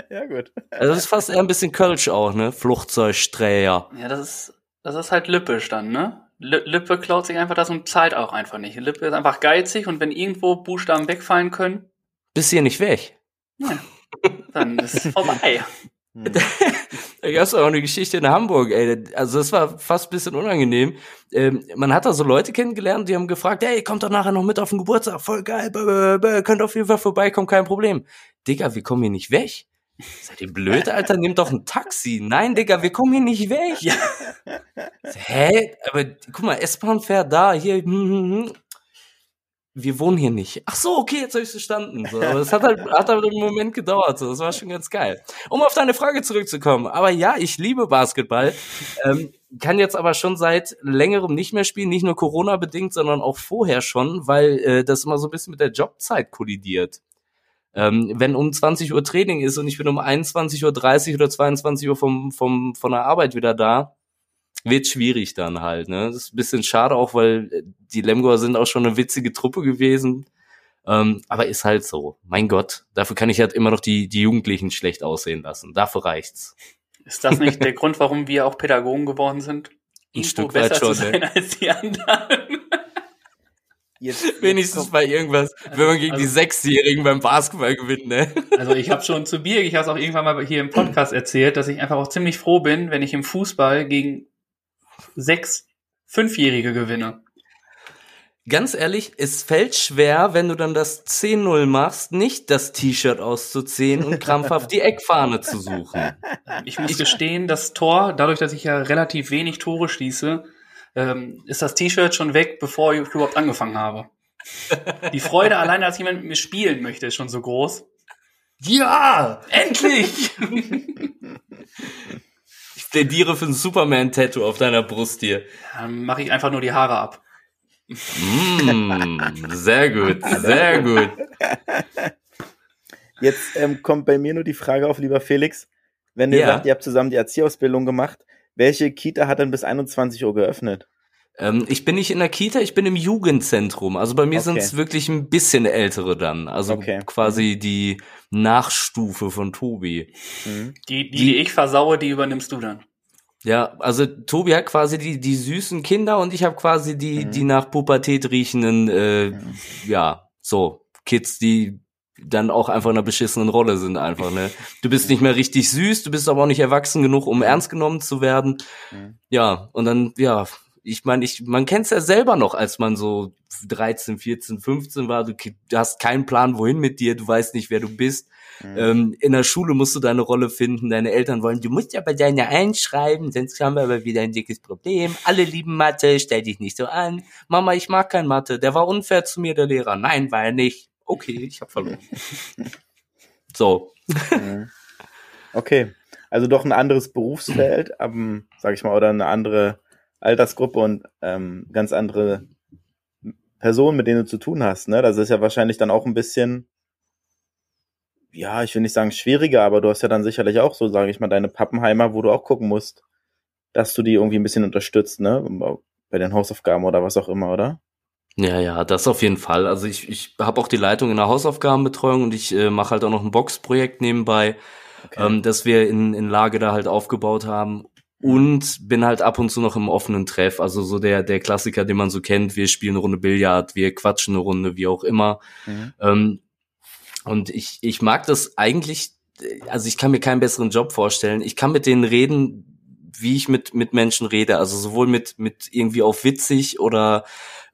ja, gut. Also das ist fast eher ein bisschen Kölsch auch, ne? Flugzeugträger. Ja, das ist, das ist halt lippisch dann, ne? Li- Lippe klaut sich einfach das und zahlt auch einfach nicht. Lippe ist einfach geizig und wenn irgendwo Buchstaben wegfallen können, Bist hier nicht weg. dann ist es vorbei. Hm. Da gab's auch eine Geschichte in Hamburg, ey. Also das war fast ein bisschen unangenehm. Ähm, man hat da so Leute kennengelernt, die haben gefragt, ey, kommt doch nachher noch mit auf den Geburtstag, voll geil, bäh, bäh, bäh, könnt auf jeden Fall vorbeikommen, kein Problem. Digga, wir kommen hier nicht weg. Seid ihr blöd, Alter? Nehmt doch ein Taxi. Nein, Digga, wir kommen hier nicht weg. Ja. Hä? Aber guck mal, S-Bahn fährt da, hier. Hm, hm, hm. Wir wohnen hier nicht. Ach so, okay, jetzt habe ich verstanden. So, aber es hat halt, hat halt einen Moment gedauert. So, das war schon ganz geil. Um auf deine Frage zurückzukommen. Aber ja, ich liebe Basketball. Ähm, kann jetzt aber schon seit längerem nicht mehr spielen, nicht nur Corona bedingt, sondern auch vorher schon, weil äh, das immer so ein bisschen mit der Jobzeit kollidiert. Ähm, wenn um 20 Uhr Training ist und ich bin um 21.30 Uhr oder 22 Uhr vom, vom, von der Arbeit wieder da, wird schwierig dann halt. Ne? Das ist ein bisschen schade auch, weil äh, die Lemgoer sind auch schon eine witzige Truppe gewesen. Ähm, aber ist halt so. Mein Gott, dafür kann ich halt immer noch die, die Jugendlichen schlecht aussehen lassen. Dafür reicht's. Ist das nicht der Grund, warum wir auch Pädagogen geworden sind? Ein Stück weit besser schon, zu ne? als die anderen. Jetzt, jetzt Wenigstens kommt- bei irgendwas, wenn man gegen Also- die Sechsjährigen beim Basketball gewinnt, ne? Also ich habe schon zu Birg, ich habe es auch irgendwann mal hier im Podcast erzählt, dass ich einfach auch ziemlich froh bin, wenn ich im Fußball gegen sechs, fünfjährige gewinne. Ganz ehrlich, es fällt schwer, wenn du dann das 10-0 machst, nicht das T-Shirt auszuziehen und krampfhaft die Eckfahne zu suchen. Ich muss gestehen, das Tor, dadurch, dass ich ja relativ wenig Tore schließe, ähm, ist das T-Shirt schon weg, bevor ich überhaupt angefangen habe. Die Freude alleine, dass jemand mit mir spielen möchte, ist schon so groß. Ja! Endlich! Ich plädiere für ein Superman-Tattoo auf deiner Brust hier. Dann mache ich einfach nur die Haare ab. Mm, sehr gut, sehr gut. Jetzt ähm, kommt bei mir nur die Frage auf, lieber Felix. Wenn ihr Ja. sagt, ihr habt zusammen die Erzieherausbildung gemacht, welche Kita hat denn bis 21 Uhr geöffnet? Ähm, ich bin nicht in der Kita, ich bin im Jugendzentrum. Also bei mir Okay. sind es wirklich ein bisschen ältere dann. Also Okay. quasi die Nachstufe von Tobi. Mhm. Die, die, die ich versaue, die übernimmst du dann. Ja, also Tobi hat quasi die, die süßen Kinder und ich habe quasi die, Mhm. die nach Pubertät riechenden, äh, Mhm. ja, so, Kids, die dann auch einfach in einer beschissenen Rolle sind einfach, ne? Du bist nicht mehr richtig süß, du bist aber auch nicht erwachsen genug, um ernst genommen zu werden. Ja, und dann, ja, ich meine, ich, man kennt's ja selber noch, als man so 13, 14, 15 war, du, hast keinen Plan, wohin mit dir, du weißt nicht, wer du bist. Mhm. Ähm, in der Schule musst du deine Rolle finden, deine Eltern wollen, du musst aber deine einschreiben, sonst haben wir aber wieder ein dickes Problem. Alle lieben Mathe, stell dich nicht so an. Mama, ich mag kein Mathe, der war unfair zu mir, der Lehrer. Nein, war er nicht. Okay, ich hab verloren. so. Okay. Also doch ein anderes Berufsfeld, ähm, sag ich mal, oder eine andere Altersgruppe und ähm, ganz andere Personen, mit denen du zu tun hast. Ne? Das ist ja wahrscheinlich dann auch ein bisschen, ja, ich will nicht sagen schwieriger, aber du hast ja dann sicherlich auch so, sage ich mal, deine Pappenheimer, wo du auch gucken musst, dass du die irgendwie ein bisschen unterstützt, ne? Bei den Hausaufgaben oder was auch immer, oder? Ja, ja, das auf jeden Fall. Also ich, ich habe auch die Leitung in der Hausaufgabenbetreuung und ich äh, mache halt auch noch ein Boxprojekt nebenbei, okay. ähm, das wir in, in Lage da halt aufgebaut haben und bin halt ab und zu noch im offenen Treff, also so der der Klassiker, den man so kennt. Wir spielen eine Runde Billard, wir quatschen eine Runde, wie auch immer. Mhm. Ähm, und ich ich mag das eigentlich. Also ich kann mir keinen besseren Job vorstellen. Ich kann mit denen reden, wie ich mit mit Menschen rede, also sowohl mit mit irgendwie auf witzig oder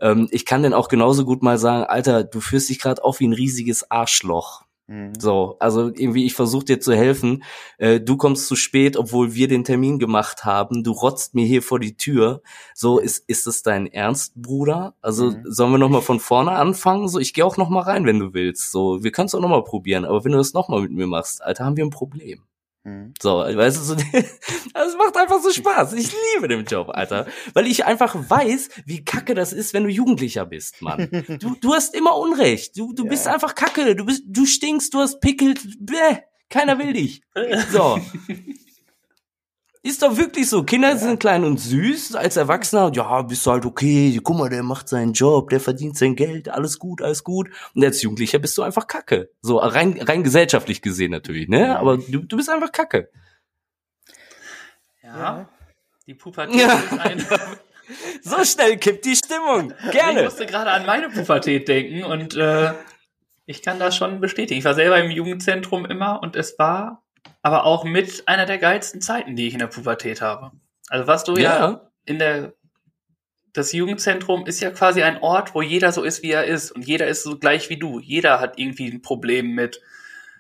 ähm, ich kann denn auch genauso gut mal sagen, Alter, du fühlst dich gerade auf wie ein riesiges Arschloch. Mhm. So, also irgendwie, ich versuche dir zu helfen. Äh, du kommst zu spät, obwohl wir den Termin gemacht haben. Du rotzt mir hier vor die Tür. So, ist, ist das dein Ernst, Bruder? Also mhm. sollen wir nochmal von vorne anfangen? So, ich gehe auch nochmal rein, wenn du willst. So, wir können es auch nochmal probieren. Aber wenn du das nochmal mit mir machst, Alter, haben wir ein Problem. Mhm. So, weißt du, so, das macht einfach so Spaß. Ich liebe den Job, Alter. Weil ich einfach weiß, wie kacke das ist, wenn du Jugendlicher bist, Mann. Du, du hast immer Unrecht. Du, du ja. bist einfach kacke. Du bist, du stinkst, du hast Pickel. Bäh, keiner will dich. So. Ist doch wirklich so. Kinder ja. sind klein und süß. Als Erwachsener, ja, bist du halt okay. Guck mal, der macht seinen Job, der verdient sein Geld. Alles gut, alles gut. Und als Jugendlicher bist du einfach Kacke. So rein, rein gesellschaftlich gesehen natürlich, ne? Aber du, du bist einfach Kacke. Ja. ja. Die Pubertät ja. ist einfach. so schnell kippt die Stimmung. Gerne. Ich musste gerade an meine Pubertät denken und äh, ich kann das schon bestätigen. Ich war selber im Jugendzentrum immer und es war aber auch mit einer der geilsten Zeiten, die ich in der Pubertät habe. Also was du ja, ja in der das Jugendzentrum ist ja quasi ein Ort, wo jeder so ist, wie er ist und jeder ist so gleich wie du. Jeder hat irgendwie ein Problem mit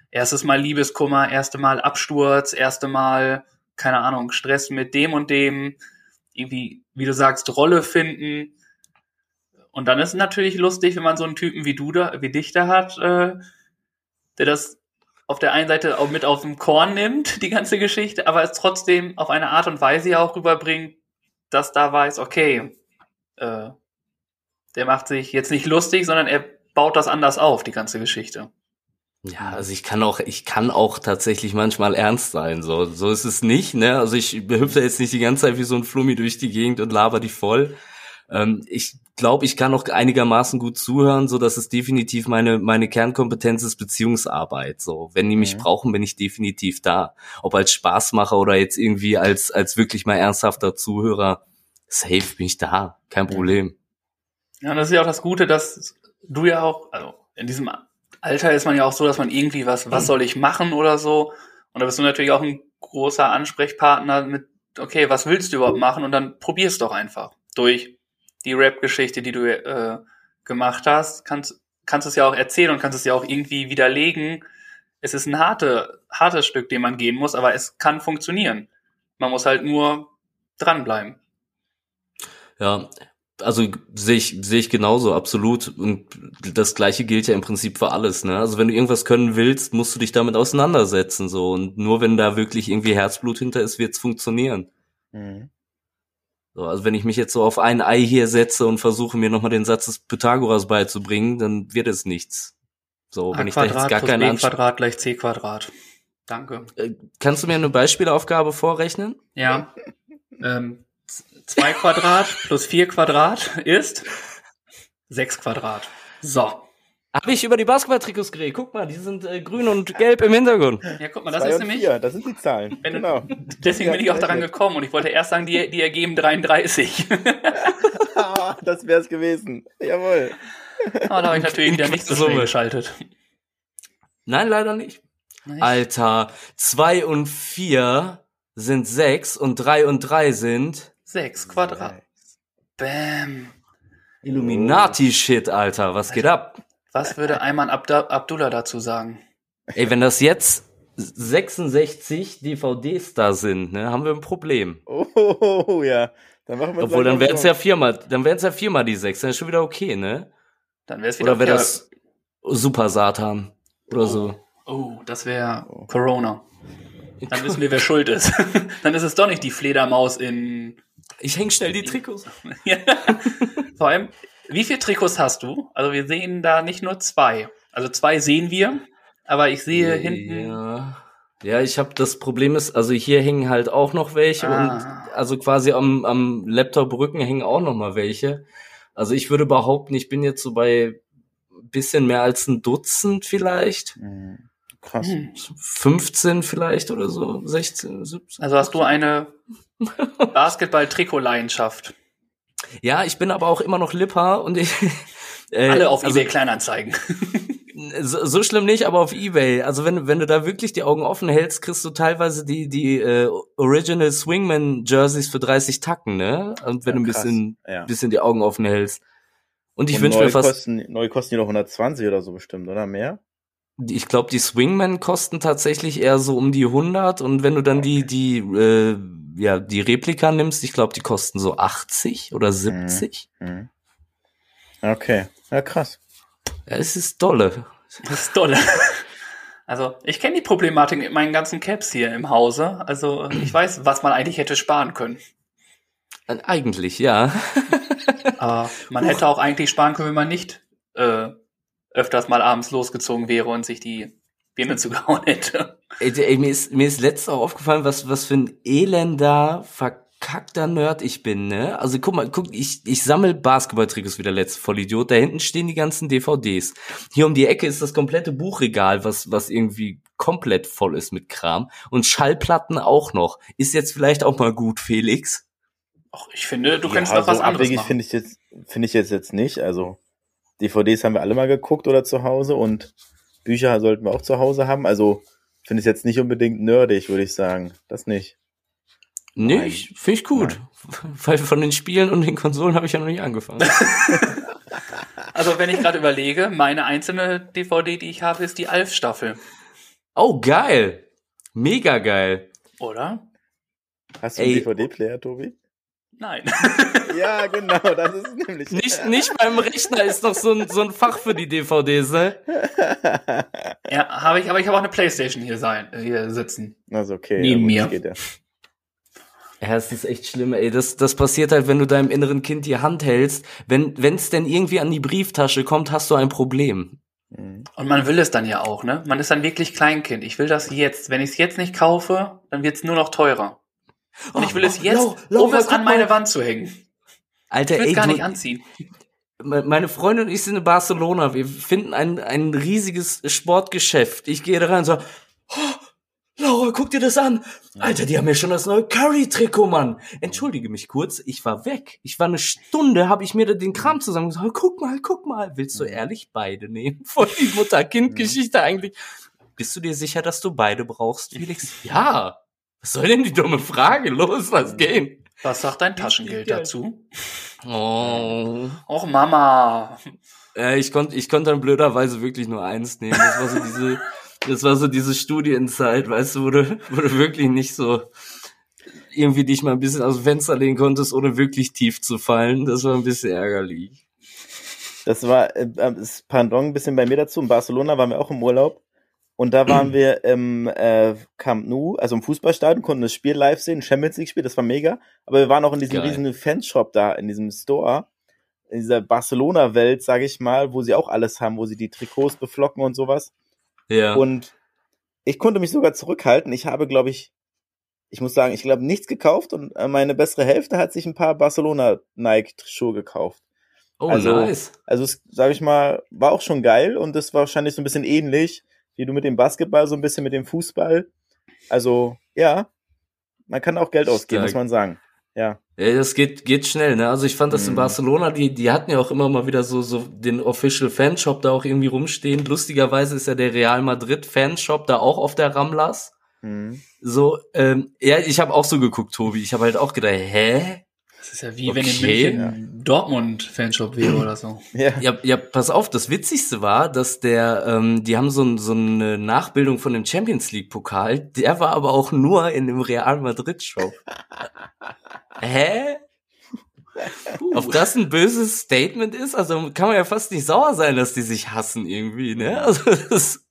erstes Mal Liebeskummer, erste Mal Absturz, erste Mal keine Ahnung, Stress mit dem und dem, irgendwie, wie du sagst, Rolle finden. Und dann ist es natürlich lustig, wenn man so einen Typen wie du da, wie dich da hat, äh, der das auf der einen Seite auch mit auf dem Korn nimmt, die ganze Geschichte, aber es trotzdem auf eine Art und Weise auch rüberbringt, dass da weiß, okay, äh, der macht sich jetzt nicht lustig, sondern er baut das anders auf, die ganze Geschichte. Ja, also ich kann auch, ich kann auch tatsächlich manchmal ernst sein, so, so ist es nicht, ne, also ich hüpfe jetzt nicht die ganze Zeit wie so ein Flummi durch die Gegend und laber die voll, ähm, ich glaube, ich kann auch einigermaßen gut zuhören, so dass es definitiv meine meine Kernkompetenz ist Beziehungsarbeit. So, wenn die mich mhm. brauchen, bin ich definitiv da. Ob als Spaßmacher oder jetzt irgendwie als als wirklich mal ernsthafter Zuhörer, safe bin ich da, kein Problem. Ja, das ist ja auch das Gute, dass du ja auch, also in diesem Alter ist man ja auch so, dass man irgendwie was, was soll ich machen oder so. Und da bist du natürlich auch ein großer Ansprechpartner mit, okay, was willst du überhaupt machen? Und dann probier's doch einfach durch die Rap-Geschichte, die du äh, gemacht hast, kannst, kannst es ja auch erzählen und kannst es ja auch irgendwie widerlegen. Es ist ein harte, hartes Stück, den man gehen muss, aber es kann funktionieren. Man muss halt nur dranbleiben. Ja, also sehe ich, sehe ich genauso, absolut. Und das gleiche gilt ja im Prinzip für alles, ne? Also wenn du irgendwas können willst, musst du dich damit auseinandersetzen, so. Und nur wenn da wirklich irgendwie Herzblut hinter ist, wird's funktionieren. Mhm. So, also wenn ich mich jetzt so auf ein Ei hier setze und versuche mir nochmal den Satz des Pythagoras beizubringen, dann wird es nichts. So, A wenn ich da jetzt gar keinen Anspruch... Quadrat gleich C Quadrat. Danke. Äh, kannst du mir eine Beispielaufgabe vorrechnen? Ja. ähm, 2 Quadrat plus 4 Quadrat ist 6 Quadrat. So. Habe ich über die Basketball-Trikots geredet. Guck mal, die sind äh, grün und gelb im Hintergrund. Ja, guck mal, das ist nämlich. Ja, das sind die Zahlen. Wenn, genau. Deswegen bin ich auch daran gekommen und ich wollte erst sagen, die, die ergeben 33. das wär's gewesen. Jawohl. Aber da habe ich natürlich wieder nicht so geschaltet. Nein, leider nicht. nicht. Alter, 2 und 4 sind 6 und 3 und 3 sind 6 Quadrat. Bam. Illuminati-Shit, Alter. Was geht ab? Was würde Ayman Abda Abdullah dazu sagen? Ey, wenn das jetzt 66 DVDs da sind, ne, haben wir ein Problem. Oh, ja. Dann machen wir Obwohl, dann wären es ja viermal, dann wären es ja viermal die sechs, dann ist schon wieder okay, ne? Dann wäre es wieder Oder wäre das Super Satan oder oh. so. Oh, das wäre Corona. Dann wissen wir, wer schuld ist. Dann ist es doch nicht die Fledermaus in. Ich häng schnell die Trikots. Ja. Vor allem, wie viele Trikots hast du? Also wir sehen da nicht nur zwei. Also zwei sehen wir, aber ich sehe hinten. Ja. Ja, ich habe das Problem ist, also hier hängen halt auch noch welche Ah. und also quasi am, am Laptop-Rücken hängen auch noch mal welche. Also ich würde behaupten, ich bin jetzt so bei ein bisschen mehr als ein Dutzend vielleicht. Mhm. Krass. Hm. 15 vielleicht oder so, 16, 17. Also hast du eine Basketball-Trikot-Leidenschaft. Ja, ich bin aber auch immer noch Lipper und ich äh, Alle auf also, eBay Kleinanzeigen. So, so schlimm nicht, aber auf Ebay. Also wenn, wenn du da wirklich die Augen offen hältst, kriegst du teilweise die, die äh, Original Swingman Jerseys für 30 Tacken, ne? Und wenn Ja, du ein bisschen, Ja. bisschen die Augen offen hältst. Und ich wünsche mir fast, Kosten, neu kosten die doch 120 oder so bestimmt, oder mehr? ich glaube, die Swingman kosten tatsächlich eher so um die 100 und wenn du dann die, die, äh, ja, die Replika nimmst, ich glaube, die kosten so 80 oder 70. Mhm. Okay. Ja, krass. Ja, es ist dolle. Das ist dolle. Also, ich kenne die Problematik mit meinen ganzen Caps hier im Hause. Also, ich weiß, was man eigentlich hätte sparen können. Äh, Eigentlich, ja. Aber man hätte auch eigentlich sparen können, wenn man nicht äh, öfters mal abends losgezogen wäre und sich die Birne zugehauen hätte. Ey, ey, mir ist, mir ist letztens auch aufgefallen, was, was für ein elender, verkackter Nerd ich bin, ne? Also guck mal, guck, ich, ich sammel Basketballtrikots wie der letzte Vollidiot. Da hinten stehen die ganzen DVDs. Hier um die Ecke ist das komplette Buchregal, was, was irgendwie komplett voll ist mit Kram. Und Schallplatten auch noch. Ist jetzt vielleicht auch mal gut, Felix? Ach, ich finde, du ja, könntest noch was so anderes abwegig machen. finde ich jetzt, finde ich jetzt, jetzt nicht. Also, DVDs haben wir alle mal geguckt oder zu Hause und Bücher sollten wir auch zu Hause haben. Also, finde ich jetzt nicht unbedingt nerdig, würde ich sagen. Das nicht. Nee, Nein. ich- finde ich gut. Weil von den Spielen und den Konsolen habe ich ja noch nicht angefangen. Also, wenn ich gerade überlege, meine einzelne DVD, die ich habe, ist die Alf-Staffel. oh, geil. Mega geil. Oder? Hast du einen. DVD-Player, Tobi? Nein. Ja, genau, das ist nämlich. Nicht, nicht beim Rechner ist noch so ein, so ein Fach für die DVDs, ne? ja, habe ich, aber ich habe auch eine Playstation hier sein, hier sitzen. Also okay. Neben gut, mir. ja. Ja, es ist echt schlimm, ey. Das, das passiert halt, wenn du deinem inneren Kind die Hand hältst. Wenn es denn irgendwie an die Brieftasche kommt, hast du ein Problem. Mhm. Und man will es dann ja auch, ne? Man ist dann wirklich Kleinkind. Ich will das jetzt. Wenn ich es jetzt nicht kaufe, dann wird es nur noch teurer. Und ich will es Oh, jetzt, Laura, Laura, um es an meine mal. Wand zu hängen. Alter, Ich will ey, gar du, nicht anziehen. me- meine Freundin und ich sind in Barcelona. Wir finden ein, ein riesiges Sportgeschäft. Ich gehe da rein und so, oh, Laura, guck dir das an. Alter, die haben ja schon das neue Curry-Trikot, Mann. Entschuldige mich kurz, ich war weg. Ich war eine Stunde, habe ich mir da den Kram zusammen gesagt. Guck mal, guck mal. Willst du ehrlich beide nehmen? Voll die Mutter-Kind-Geschichte eigentlich. Bist du dir sicher, dass du beide brauchst, Felix? Ja. Was soll denn die dumme Frage? Los, lass gehen. Was sagt dein Taschengeld dazu? Oh. Och, Mama. Ja, ich konnte ich konnte dann blöderweise wirklich nur eins nehmen. Das war so diese, das war so diese Studienzeit, weißt du, wo du, wo du wirklich nicht so irgendwie dich mal ein bisschen aus dem Fenster legen konntest, ohne wirklich tief zu fallen. Das war ein bisschen ärgerlich. Das war äh, das Pendant ein bisschen bei mir dazu. In Barcelona waren wir auch im Urlaub. Und da waren wir im äh, Camp Nou, also im Fußballstadion, konnten das Spiel live sehen, Champions League Spiel, das war mega. Aber wir waren auch in diesem Geil. riesigen Fanshop da, in diesem Store, in dieser Barcelona-Welt, sage ich mal, wo sie auch alles haben, wo sie die Trikots beflocken und sowas. Ja. Und ich konnte mich sogar zurückhalten. Ich habe, glaube ich, ich muss sagen, ich glaube, nichts gekauft und äh, meine bessere Hälfte hat sich ein paar Barcelona Nike-Schuhe gekauft. oh, also- nice. Also, es, sag ich mal, war auch schon geil und das war wahrscheinlich so ein bisschen ähnlich, wie du mit dem Basketball, so ein bisschen mit dem Fußball. Also, ja, man kann auch Geld ausgeben, Stark. muss man sagen. Ja. Ja, das geht, geht schnell, ne? Also ich fand das in Mhm. Barcelona, die, die hatten ja auch immer mal wieder so, so den Official Fanshop da auch irgendwie rumstehen. Lustigerweise ist ja der Real Madrid Fanshop da auch auf der Ramblas. Mhm. So, ähm, ja, ich habe auch so geguckt, Tobi. Ich habe halt auch gedacht, hä? Das ist ja wie wenn in Okay. München Dortmund-Fanshop wäre oder so. Ja. Ja, ja, pass auf, das Witzigste war, dass der, ähm, die haben so, ein, so eine Nachbildung von dem Champions League Pokal, der war aber auch nur in dem Real Madrid Shop. Hä? Ob das ein böses Statement ist? Also kann man ja fast nicht sauer sein, dass die sich hassen irgendwie, ne? Also das,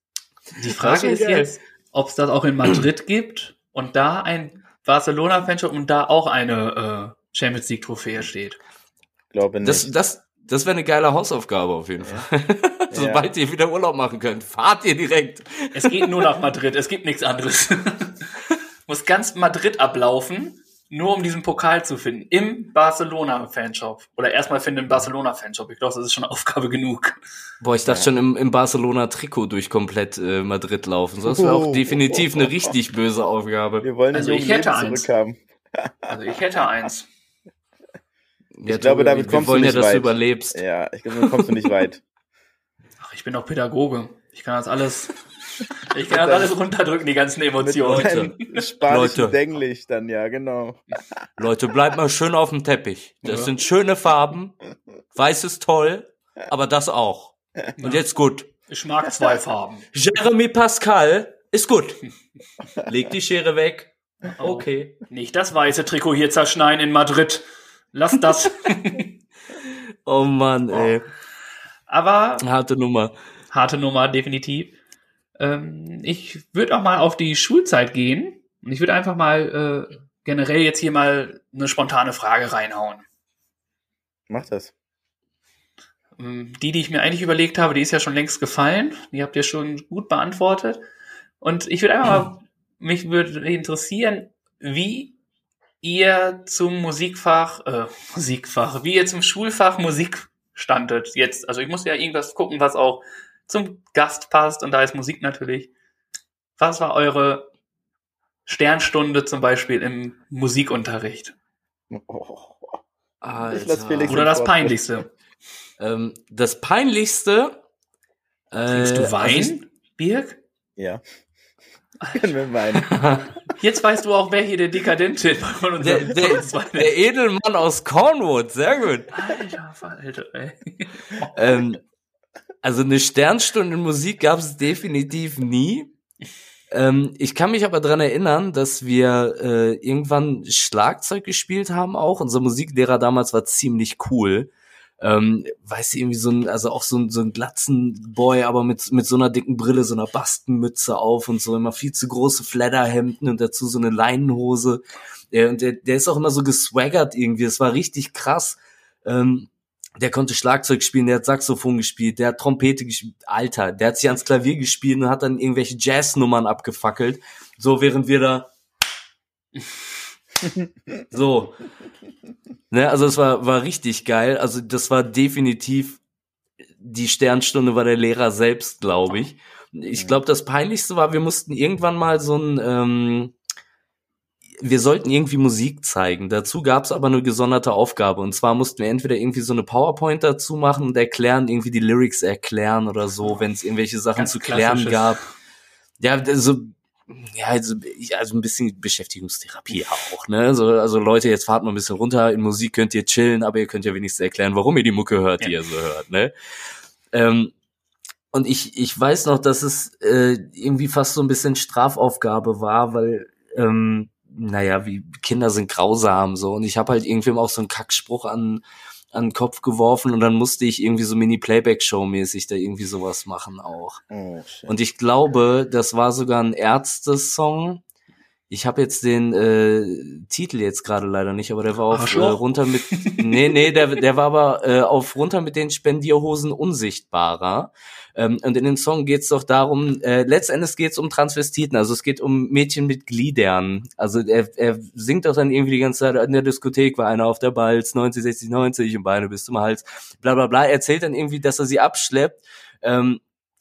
Die Frage ist jetzt, ob es das auch in Madrid gibt und da ein Barcelona-Fanshop und da auch eine äh, Champions League-Trophäe steht. Glaube nicht. Das, das, das wäre eine geile Hausaufgabe auf jeden Fall. Sobald ihr wieder Urlaub machen könnt, fahrt ihr direkt. Es geht nur nach Madrid, es gibt nichts anderes. Muss ganz Madrid ablaufen, nur um diesen Pokal zu finden. Im Barcelona-Fanshop. Oder erstmal finden im Barcelona-Fanshop. Ich glaube, das ist schon Aufgabe genug. Boah, ich darf schon im, im Barcelona-Trikot durch komplett äh, Madrid laufen. So, das wäre auch Oh. definitiv eine richtig böse Aufgabe. Wir wollen Also die ich hätte eins. zurückhaben. Also ich hätte eins. Ja, glaube, du, damit wir kommst du wollen ja, nicht dass weit. du überlebst. Ja, ich glaube, dann kommst du nicht weit. Ach, ich bin doch Pädagoge. Ich kann das alles. Ich kann das alles runterdrücken, die ganzen Emotionen. Leute. Denglicht dann, ja, genau. Leute, bleibt mal schön auf dem Teppich. Das Ja. sind schöne Farben. Weiß ist toll, aber das auch. Und jetzt gut. Ich mag zwei Farben. Jeremy Pascal ist gut. Leg die Schere weg. Okay. Nicht das weiße Trikot hier zerschneiden in Madrid. Lass das. Oh Mann, ey. Aber Harte Nummer. harte Nummer, definitiv. Ähm, ich würde auch mal auf die Schulzeit gehen. Und ich würde einfach mal äh, generell jetzt hier mal eine spontane Frage reinhauen. Mach das. Ähm, Die, die ich mir eigentlich überlegt habe, die ist ja schon längst gefallen. Die habt ihr schon gut beantwortet. Und ich würde einfach mal, mich würde interessieren, wie ihr zum Musikfach, äh, Musikfach, wie ihr zum Schulfach Musik standet jetzt. Also ich muss ja irgendwas gucken, was auch zum Gast passt. Und da ist Musik natürlich. Was war eure Sternstunde zum Beispiel im Musikunterricht? Oh. Oder das. Peinlichste? Ähm, das peinlichste. Äh, Trinkst du also Wein, ich- Birg? Ja. Können wir meinen. Jetzt weißt du auch, wer hier der Dekadentin von der, unserem der, war. der Edelmann aus Cornwood, sehr gut. Alter Falter, ey. Ähm, also eine Sternstunde in Musik gab es definitiv nie. Ähm, ich kann mich aber dran erinnern, dass wir äh, irgendwann Schlagzeug gespielt haben auch. Unser Musiklehrer damals war ziemlich cool. Ähm, weißt du, irgendwie so ein, also auch so ein, so ein Glatzenboy, aber mit, mit so einer dicken Brille, so einer Bastenmütze auf und so immer viel zu große Flatterhemden und dazu so eine Leinenhose. Der, und der, der ist auch immer so geswaggert irgendwie. Es war richtig krass. Ähm, der konnte Schlagzeug spielen, der hat Saxophon gespielt, der hat Trompete gespielt. Alter, der hat sich ans Klavier gespielt und hat dann irgendwelche Jazznummern abgefackelt. So, während wir da so. Ne, also es war, war richtig geil. Also das war definitiv die Sternstunde war der Lehrer selbst, glaube ich. Ich glaube, das Peinlichste war, wir mussten irgendwann mal so ein, ähm, wir sollten irgendwie Musik zeigen. Dazu gab es aber eine gesonderte Aufgabe. Und zwar mussten wir entweder irgendwie so eine PowerPoint dazu machen und erklären, irgendwie die Lyrics erklären oder so, wenn es irgendwelche Sachen Ganz zu klären gab. Ja, also, ja, also, also ein bisschen Beschäftigungstherapie auch, ne? Also, also Leute, jetzt fahrt mal ein bisschen runter. In Musik könnt ihr chillen, aber ihr könnt ja wenigstens erklären, warum ihr die Mucke hört, die Ja. ihr so hört, ne? Ähm, und ich, ich weiß noch, dass es äh, irgendwie fast so ein bisschen Strafaufgabe war, weil, ähm, naja, wie Kinder sind grausam so. Und ich habe halt irgendwem auch so einen Kackspruch an, an den Kopf geworfen und dann musste ich irgendwie so Mini-Playback-Show-mäßig da irgendwie sowas machen auch. Oh. Und ich glaube, das war sogar ein Ärzte-Song. Ich habe jetzt den äh, Titel jetzt gerade leider nicht, aber der war auf äh, runter mit Nee, nee, der der war aber äh, auf runter mit den Spendierhosen unsichtbarer. Ähm, und in dem Song geht's doch darum, äh, letztendlich geht's um Transvestiten, also es geht um Mädchen mit Gliedern. Also er, er singt doch dann irgendwie die ganze Zeit, in der Diskothek war einer auf der Balz, 90, 60, 90 und Beine bis zum Hals, bla bla bla. Er erzählt dann irgendwie, dass er sie abschleppt. Ähm,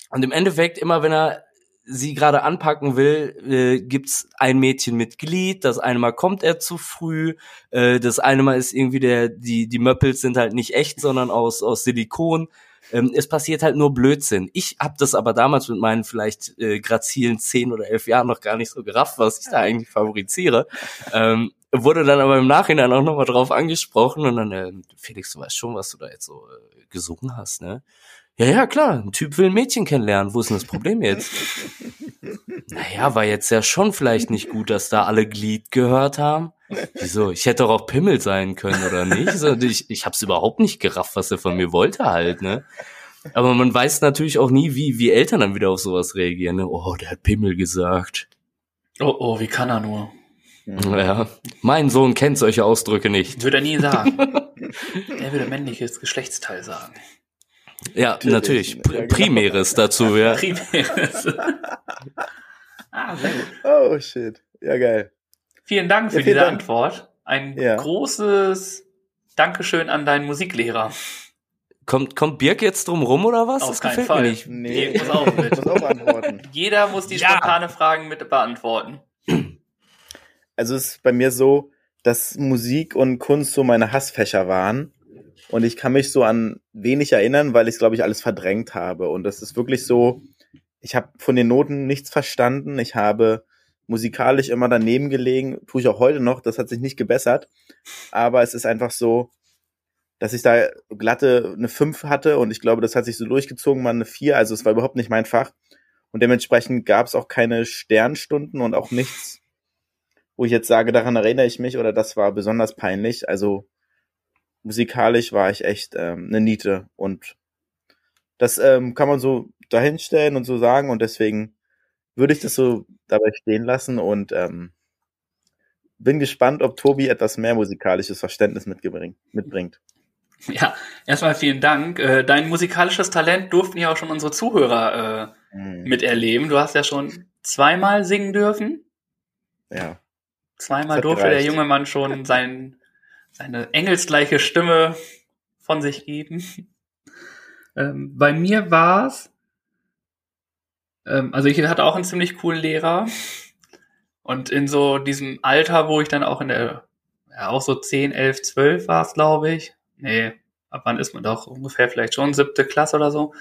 und im Endeffekt, immer wenn er sie gerade anpacken will, äh, gibt's ein Mädchen mit Glied. Das eine Mal kommt er zu früh. Äh, das eine Mal ist irgendwie der, die, die Möppels sind halt nicht echt, sondern aus, aus Silikon. Ähm, es passiert halt nur Blödsinn. Ich habe das aber damals mit meinen vielleicht äh, grazilen zehn oder elf Jahren noch gar nicht so gerafft, was ich da eigentlich favoriziere. Ähm, wurde dann aber im Nachhinein auch nochmal drauf angesprochen und dann, äh, Felix, du weißt schon, was du da jetzt so äh, gesungen hast, ne? Ja, ja, klar, ein Typ will ein Mädchen kennenlernen. Wo ist denn das Problem jetzt? naja, war jetzt ja schon vielleicht nicht gut, dass da alle Glied gehört haben. Wieso? Ich hätte doch auch Pimmel sein können, oder nicht? So, ich, ich hab's überhaupt nicht gerafft, was er von mir wollte halt, ne? Aber man weiß natürlich auch nie, wie, wie Eltern dann wieder auf sowas reagieren. Ne? Oh, der hat Pimmel gesagt. Oh, oh, wie kann er nur? Ja, mein Sohn kennt solche Ausdrücke nicht. Würde er nie sagen. er würde männliches Geschlechtsteil sagen. Ja, natürlich. Natürlich. Pr- Ja, genau. Primäres dazu, ja. Primäres. ah, sehr gut. Oh, shit. Ja, geil. Vielen Dank für Ja, vielen diese Dank. Antwort. Ein Ja. großes Dankeschön an deinen Musiklehrer. Kommt, kommt Birk jetzt drum rum oder was? Auf das keinen gefällt Fall. mir nicht. Nee, Dirk muss auch mit. muss auch antworten. Jeder muss die Ja. spontane Fragen mit beantworten. Also es ist bei mir so, dass Musik und Kunst so meine Hassfächer waren. Und ich kann mich so an wenig erinnern, weil ich glaube ich alles verdrängt habe. Und das ist wirklich so, ich habe von den Noten nichts verstanden. Ich habe musikalisch immer daneben gelegen, tue ich auch heute noch, das hat sich nicht gebessert. Aber es ist einfach so, dass ich da glatte eine 5 hatte und ich glaube, das hat sich so durchgezogen, mal eine 4. Also es war überhaupt nicht mein Fach. Und dementsprechend gab es auch keine Sternstunden und auch nichts, wo ich jetzt sage, daran erinnere ich mich oder das war besonders peinlich. Also musikalisch war ich echt ähm, eine Niete und das ähm, kann man so dahinstellen und so sagen und deswegen würde ich das so dabei stehen lassen und ähm, bin gespannt, ob Tobi etwas mehr musikalisches Verständnis mitbringt. Ja, erstmal vielen Dank. Äh, Dein musikalisches Talent durften ja auch schon unsere Zuhörer äh, Mhm. miterleben. Du hast ja schon zweimal singen dürfen. Ja. Zweimal durfte der gereicht. junge Mann schon sein, seine engelsgleiche Stimme von sich geben. Ähm, bei mir war's, ähm, also ich hatte auch einen ziemlich coolen Lehrer. Und in so diesem Alter, wo ich dann auch in der, ja auch so 10, 11, 12 war es, glaube ich. Nee, ab wann ist man doch ungefähr vielleicht schon siebte Klasse oder so.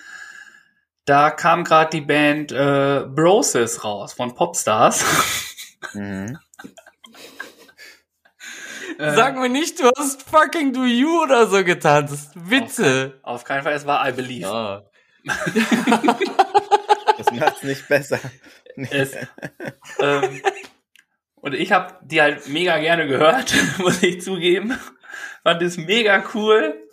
Da kam gerade die Band äh, Broses raus von Popstars. Mhm. Äh, Sag mir nicht, du hast fucking Do You oder so getanzt. Witze. Auf keinen Fall, es war I Believe. Ja. Macht's nicht besser. Es, ähm, und ich habe die halt mega gerne gehört, muss ich zugeben. Fand es mega cool.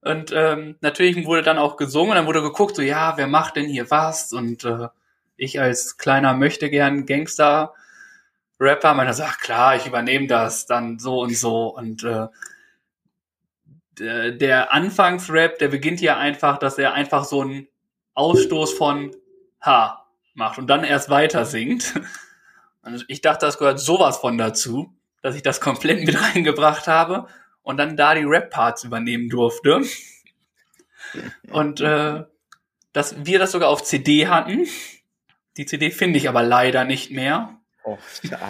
Und ähm, natürlich wurde dann auch gesungen dann wurde geguckt, so ja, wer macht denn hier was? Und äh, ich als kleiner möchte gern Gangster Rapper meiner ach klar, ich übernehme das dann so und so. Und äh, der, der Anfangsrap, der beginnt ja einfach, dass er einfach so einen Ausstoß von Ha macht und dann erst weiter singt. Und ich dachte, das gehört sowas von dazu, dass ich das komplett mit reingebracht habe und dann da die Rap-Parts übernehmen durfte. Und äh, dass wir das sogar auf CD hatten. Die CD finde ich aber leider nicht mehr. Oh.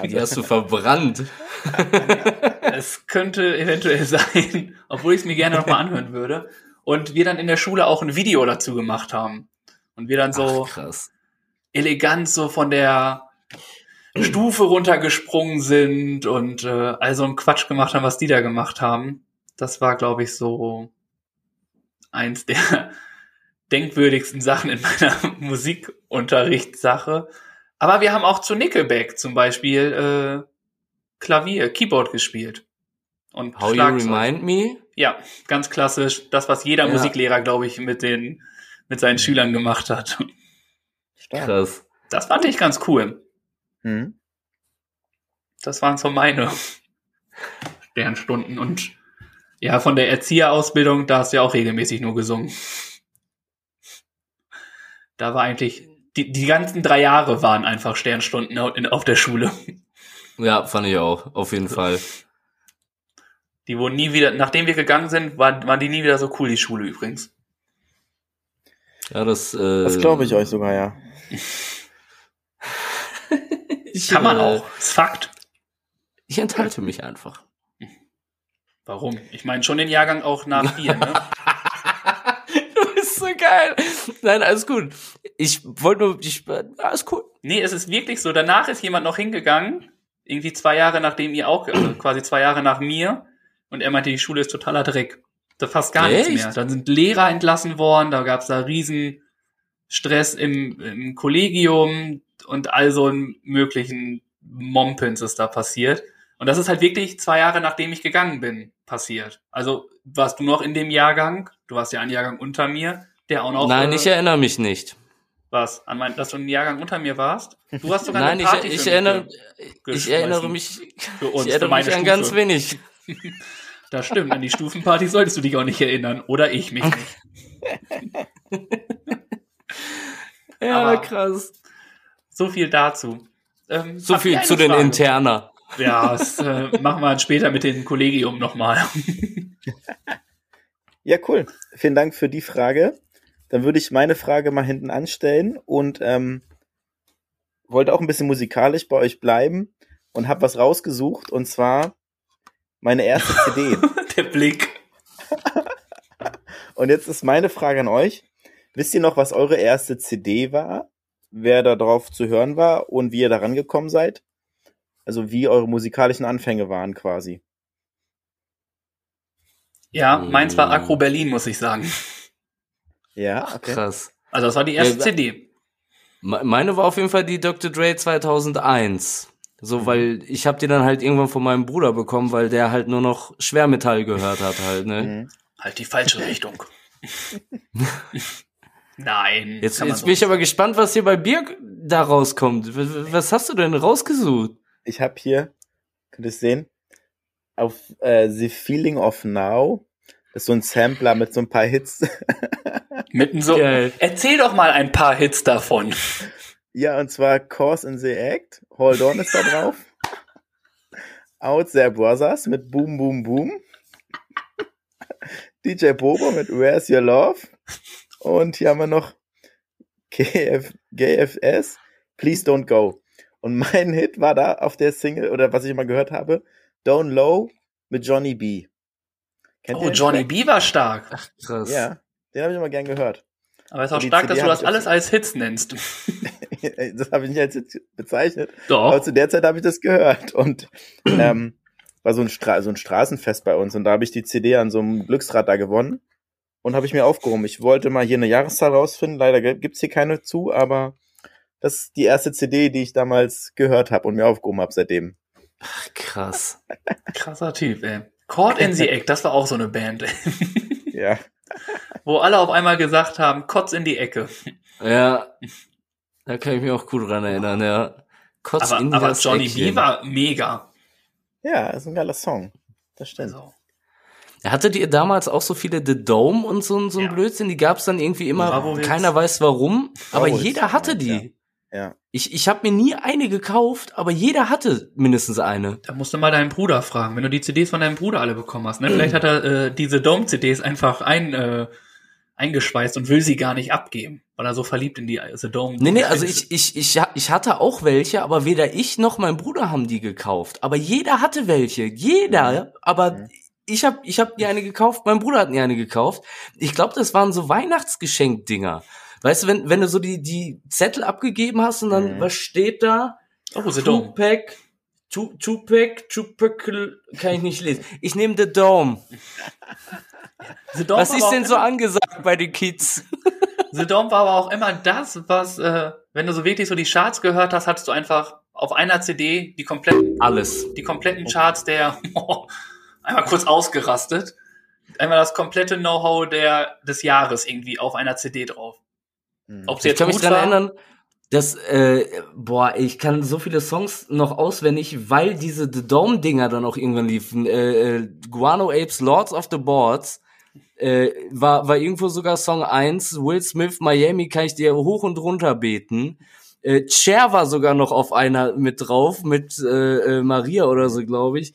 Die hast du verbrannt. Es könnte eventuell sein, obwohl ich es mir gerne nochmal anhören würde. Und wir dann in der Schule auch ein Video dazu gemacht haben. Und wir dann so Ach, elegant so von der Stufe runtergesprungen sind und äh, all so einen Quatsch gemacht haben, was die da gemacht haben. Das war, glaube ich, so eins der denkwürdigsten Sachen in meiner Musikunterrichtssache. Aber wir haben auch zu Nickelback zum Beispiel äh, Klavier, Keyboard gespielt. Und How you Schlagzeug. remind me? Ja, ganz klassisch. Das, was jeder Ja. Musiklehrer, glaube ich, mit den mit seinen Schülern gemacht hat. Stark. Krass. Das fand ich ganz cool. Mhm. Das waren so meine Sternstunden. Und ja, von der Erzieherausbildung, da hast du ja auch regelmäßig nur gesungen. Da war eigentlich, die, die ganzen drei Jahre waren einfach Sternstunden auf der Schule. Ja, fand ich auch. Auf jeden Fall. Die wurden nie wieder, nachdem wir gegangen sind, waren, waren die nie wieder so cool, die Schule übrigens. Ja, das, äh, Das glaube ich euch sogar, ja. Ich, Kann man äh, auch. Ist Fakt. Ich enthalte mich einfach. Warum? Ich meine schon den Jahrgang auch nach dir, ne? du bist so geil. Nein, alles gut. Ich wollte nur, ich, alles cool. Nee, es ist wirklich so. Danach ist jemand noch hingegangen, irgendwie zwei Jahre nachdem ihr auch, also quasi zwei Jahre nach mir, und er meinte, die Schule ist totaler Dreck. Da fast gar nichts Echt? mehr. Dann sind Lehrer entlassen worden, da gab's da riesen Stress im, im Kollegium und all so einen möglichen Mompens ist da passiert. Und das ist halt wirklich zwei Jahre nachdem ich gegangen bin, passiert. Also warst du noch in dem Jahrgang, du warst ja ein Jahrgang unter mir, Der auch noch. Nein, äh, ich erinnere mich nicht. Was? An mein, dass du einen Jahrgang unter mir warst? Du hast sogar Nein, eine ich, Party ich für erinnere, mich ich erinnere mich, Für uns, ich für erinnere meine mich an Stufe. ganz wenig. Das stimmt, an die Stufenparty solltest du dich auch nicht erinnern. Oder ich mich nicht. Ja, Aber- krass. So viel dazu. Ähm, So viel zu den Frage? Interner. Ja, das äh, machen wir später mit dem Kollegium nochmal. Ja, cool. Vielen Dank für die Frage. Dann würde ich meine Frage mal hinten anstellen und ähm, wollte auch ein bisschen musikalisch bei euch bleiben und habe was rausgesucht und zwar meine erste CD. Der Blick. Und jetzt ist meine Frage an euch. Wisst ihr noch, was eure erste CD war? Wer da drauf zu hören war und wie ihr da rangekommen seid? Also wie eure musikalischen Anfänge waren quasi. Ja, meins war. Agro Berlin, muss ich sagen. Ja, Ach, okay. krass. Also das war die erste Ja, CD. Me- Meine war auf jeden Fall die Dr. Dre 2001. So, weil ich habe die dann halt irgendwann von meinem Bruder bekommen, weil der halt nur noch Schwermetall gehört hat halt, ne? Mhm. Halt die falsche Richtung. Nein. Jetzt, jetzt so bin ich aber gespannt, was hier bei Birk da rauskommt. Was hast du denn rausgesucht? Ich habe hier, könnt ihr es sehen, auf äh, The Feeling of Now. Das ist so ein Sampler mit so ein paar Hits. Mitten so. Geil. Erzähl doch mal ein paar Hits davon. ja, und zwar Cause in the Act. Hold On ist da drauf. Out There Brothers mit Boom Boom Boom. DJ Bobo mit Where's Your Love. Und hier haben wir noch GF, GFS, Please Don't Go. Und mein Hit war da auf der Single, oder was ich immer gehört habe, Down Low mit Johnny B. Kennt Oh, Johnny? B war stark. Krass. Ja, den habe ich immer gern gehört. Aber es ist auch stark, CD dass du das alles als Hits nennst. das habe ich nicht als Hit bezeichnet. Aber Doch. zu der Zeit habe ich das gehört. Und ähm, war so ein, Stra so ein Straßenfest bei uns. Und da habe ich die CD an so einem Glücksrad da gewonnen. Und habe ich mir aufgehoben. Ich wollte mal hier eine Jahreszahl rausfinden. Leider gibt's hier keine zu, aber das ist die erste CD, die ich damals gehört habe und mir aufgehoben habe seitdem. Krass. Krasser Typ, ey. Caught in the Egg, das war auch so eine Band. Ja. Wo alle auf einmal gesagt haben, Kotz in die Ecke. Ja. Da kann ich mich auch gut dran erinnern, ja. Kotz Aber, in aber das Johnny Eckchen. B war mega. Ja, ist ein geiler Song. Das stimmt. Also, Hattet ihr damals auch so viele The Dome und so, so ein Ja. Blödsinn? Die gab's dann irgendwie immer, Bravo-Hits. keiner weiß warum, aber Bravo-Hits jeder hatte die. Ja. Ich, ich habe mir nie eine gekauft, aber jeder hatte mindestens eine. da musst du mal deinen Bruder fragen, wenn du die CDs von deinem Bruder alle bekommen hast. Ne? Vielleicht hat er äh, diese Dome-CDs einfach ein, äh, eingeschweißt und will sie gar nicht abgeben, weil er so verliebt in die The Dome Nee, nee, also ich, ich, ich, ich hatte auch welche, aber weder ich noch mein Bruder haben die gekauft. Aber jeder hatte welche. Jeder, aber Mhm. ich habe ich hab mir eine gekauft, mein Bruder hat mir eine gekauft. Ich glaube, das waren so Weihnachtsgeschenkdinger. Weißt du, wenn, wenn du so die, die Zettel abgegeben hast und dann, Mhm. was steht da? Oh, The Dome. Tupac, Tu- Tupac, Tupac, kann ich nicht lesen. Ich nehme The Dome. The Dome Was ist denn so angesagt bei den Kids? The Dome war aber auch immer das, was, äh, wenn du so wirklich so die Charts gehört hast, hattest du einfach auf einer CD die kompletten, Alles. die kompletten Charts der, einmal kurz ausgerastet. Einmal das komplette Know-how der, des Jahres irgendwie auf einer CD drauf. Mhm. Ob sie Ich jetzt kann mich gut dran erinnern, dass, äh, boah, ich kann so viele Songs noch auswendig, weil diese The Dome-Dinger dann auch irgendwann liefen. Äh, äh, Guano Apes, Lords of the Boards, äh, war, war irgendwo sogar Song 1, Will Smith, Miami, kann ich dir hoch und runter beten. Äh, Cher war sogar noch auf einer mit drauf, mit äh, äh, Maria oder so, glaube ich.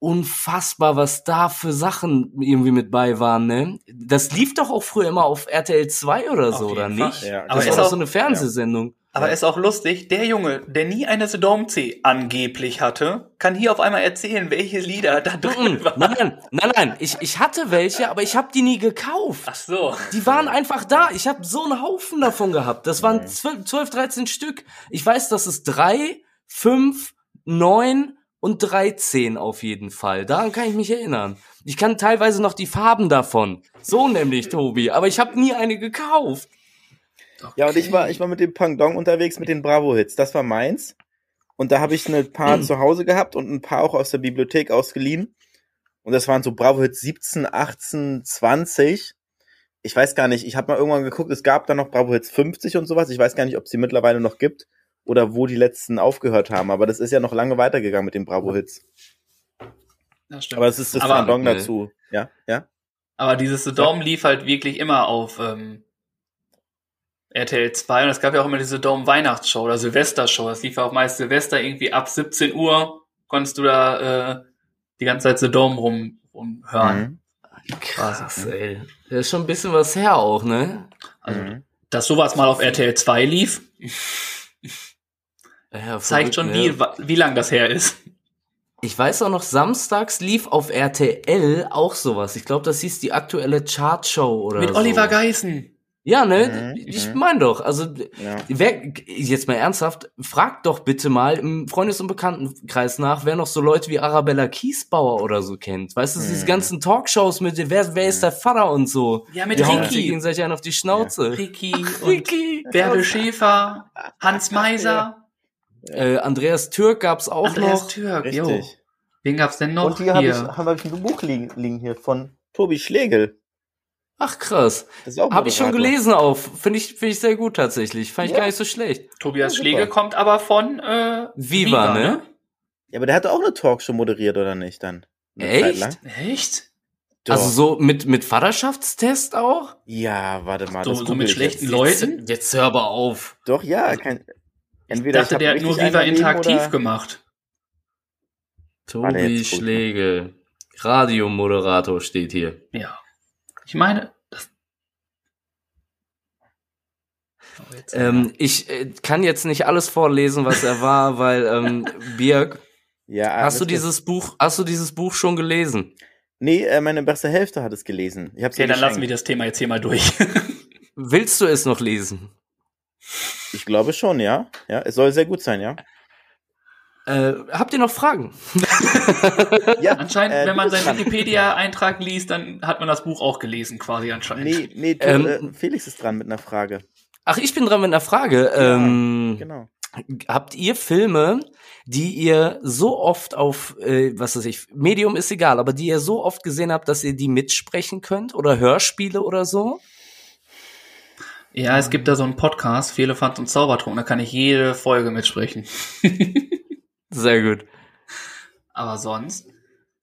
Unfassbar, was da für Sachen irgendwie mit bei waren, ne? Das lief doch auch früher immer auf RTL 2 oder so, oder Fall. nicht? Ja, Aber das ist war doch auch- so eine Fernsehsendung. Aber Ja. ist auch lustig, der Junge, der nie eine C angeblich hatte, kann hier auf einmal erzählen, welche Lieder da drin waren. Nein, nein, nein, nein. Ich, ich hatte welche, aber ich habe die nie gekauft. Ach so. Die waren einfach da. Ich habe so einen Haufen davon gehabt. Das waren 12, 12, 13 Stück. Ich weiß, dass es drei, fünf, neun und 13 auf jeden Fall. Daran kann ich mich erinnern. Ich kann teilweise noch die Farben davon. So nämlich, Tobi. Aber ich habe nie eine gekauft. Ja, und ich war, ich war mit dem Pangdong unterwegs mit den Bravo-Hits. Das war meins. Und da habe ich ein paar zu Hause gehabt und ein paar auch aus der Bibliothek ausgeliehen. Und das waren so Bravo-Hits 17, 18, 20. ich weiß gar nicht, ich habe mal irgendwann geguckt, es gab da noch Bravo Hits 50 und sowas. Ich weiß gar nicht, ob es die mittlerweile noch gibt oder wo die letzten aufgehört haben. Aber das ist ja noch lange weitergegangen mit den Bravo Hits. Das stimmt. Aber es ist das Aber- Pendant dazu. Ja, ja. Aber dieses The Dome lief halt wirklich immer auf ähm, RTL 2 und es gab ja auch immer diese Dome Weihnachtsshow oder Silvestershow. Das lief ja auch meist Silvester irgendwie ab 17 Uhr konntest du da äh, die ganze Zeit The Dome rum, rumhören. Mhm. Krass, ey. Das ist schon ein bisschen was her auch, ne? Also, Mhm. dass sowas mal auf RTL 2 lief, Ja, zeigt schon, wie, wie lang das her ist. Ich weiß auch noch, samstags lief auf RTL auch sowas. Ich glaube, das hieß die aktuelle Chartshow oder Mit so. Oliver Geißen. Ja, ne? Mhm, Ich mhm. meine doch. Also, Ja. wer, jetzt mal ernsthaft, fragt doch bitte mal im Freundes- und Bekanntenkreis nach, wer noch so Leute wie Arabella Kiesbauer oder so kennt. Weißt du, diese Mhm. ganzen Talkshows mit, wer, wer ist der Vater und so. Ja, mit Die hauen Ricky. sich gegenseitig einen auf die Schnauze. Ricky und Ricky. Bärbel Schäfer, Hans Meiser, Äh, Andreas Türk gab's auch Andreas noch. Türk. Jo. Richtig. Wen gab's denn noch Und hier habe ich, hier? hab ich ein Buch liegen, liegen hier von Tobi Schlegel. Ach krass. Habe ich schon gelesen auf. Finde ich, finde ich sehr gut tatsächlich. Fand ich Ja. gar nicht so schlecht. Tobias Ja. Schlegel kommt aber von äh, Viva, ne? Ja, aber der hat auch eine Talkshow moderiert, oder nicht, dann? Eine Zeit Echt? lang. Echt? Doch. Also so mit, mit Vaterschaftstest auch? Ja, warte mal. So- das so google mit schlechten jetzt. Leuten? Jetzt, hör aber auf. Doch, ja. Kein, Ich entweder dachte, hab der hat nur Viva interaktiv oder- gemacht. Tobi ich. Schlegel. Radiomoderator steht hier. Ja. Ich meine. Oh, jetzt- Ähm, ich äh, kann jetzt nicht alles vorlesen, was er war, weil ähm, Birg, Ja, hast du dieses Buch, hast du dieses Buch schon gelesen? Nee, äh, meine beste Hälfte hat es gelesen. Ich hab's okay, ihr dann lassen wir das Thema jetzt hier mal durch. Willst du es noch lesen? Ich glaube schon, ja. Ja, es soll sehr gut sein, ja. Äh, habt ihr noch Fragen? Ja. anscheinend, äh, wenn man seinen. Wikipedia-Eintrag liest, dann hat man das Buch auch gelesen, quasi anscheinend. Nee, nee, du, Ähm, äh, Felix ist dran mit einer Frage. Ach, ich bin dran mit einer Frage. Ja, ähm, Genau. Habt ihr Filme, die ihr so oft auf, äh, was weiß ich, Medium ist egal, aber die ihr so oft gesehen habt, dass ihr die mitsprechen könnt? Oder Hörspiele oder so? Ja, es gibt da so einen Podcast, Fehlefanz und Zaubertrunk, da kann ich jede Folge mitsprechen. Sehr gut. Aber sonst.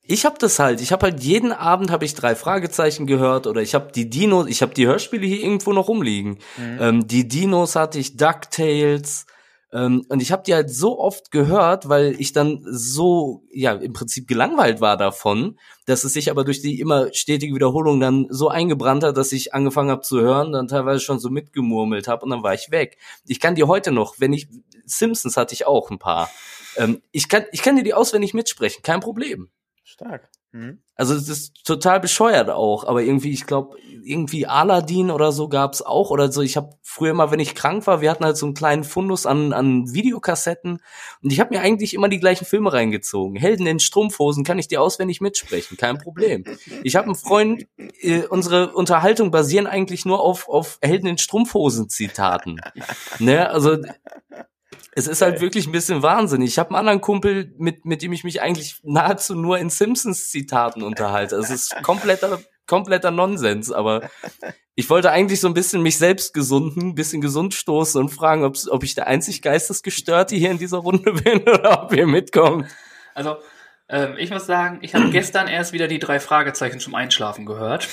Ich habe das halt. Ich habe halt jeden Abend habe ich drei Fragezeichen gehört oder ich habe die Dinos, ich habe die Hörspiele hier irgendwo noch rumliegen. Mhm. Ähm, die Dinos hatte ich, Ducktales. Ähm, und ich habe die halt so oft gehört, weil ich dann so, ja, im Prinzip gelangweilt war davon, dass es sich aber durch die immer stetige Wiederholung dann so eingebrannt hat, dass ich angefangen habe zu hören, dann teilweise schon so mitgemurmelt habe und dann war ich weg. Ich kann die heute noch, wenn ich, Simpsons hatte ich auch ein paar. Ähm, ich, kann, ich kann dir die auswendig mitsprechen, kein Problem. Stark. Mhm. Also es ist total bescheuert auch, aber irgendwie, ich glaube, irgendwie Aladdin oder so gab's auch oder so. Ich habe früher mal, wenn ich krank war, wir hatten halt so einen kleinen Fundus an, an Videokassetten und ich habe mir eigentlich immer die gleichen Filme reingezogen. Helden in Strumpfhosen kann ich dir auswendig mitsprechen, kein Problem. Ich habe einen Freund, äh, unsere Unterhaltung basieren eigentlich nur auf, auf Helden in Strumpfhosen Zitaten. ne, also es ist halt wirklich ein bisschen Wahnsinn. Ich habe einen anderen Kumpel, mit, mit dem ich mich eigentlich nahezu nur in Simpsons-Zitaten unterhalte. Also Es ist kompletter, kompletter Nonsens, aber ich wollte eigentlich so ein bisschen mich selbst gesunden, ein bisschen gesund stoßen und fragen, ob ich der einzig Geistesgestörte hier in dieser Runde bin oder ob ihr mitkommt. Also, ähm, ich muss sagen, ich habe gestern erst wieder die drei Fragezeichen zum Einschlafen gehört.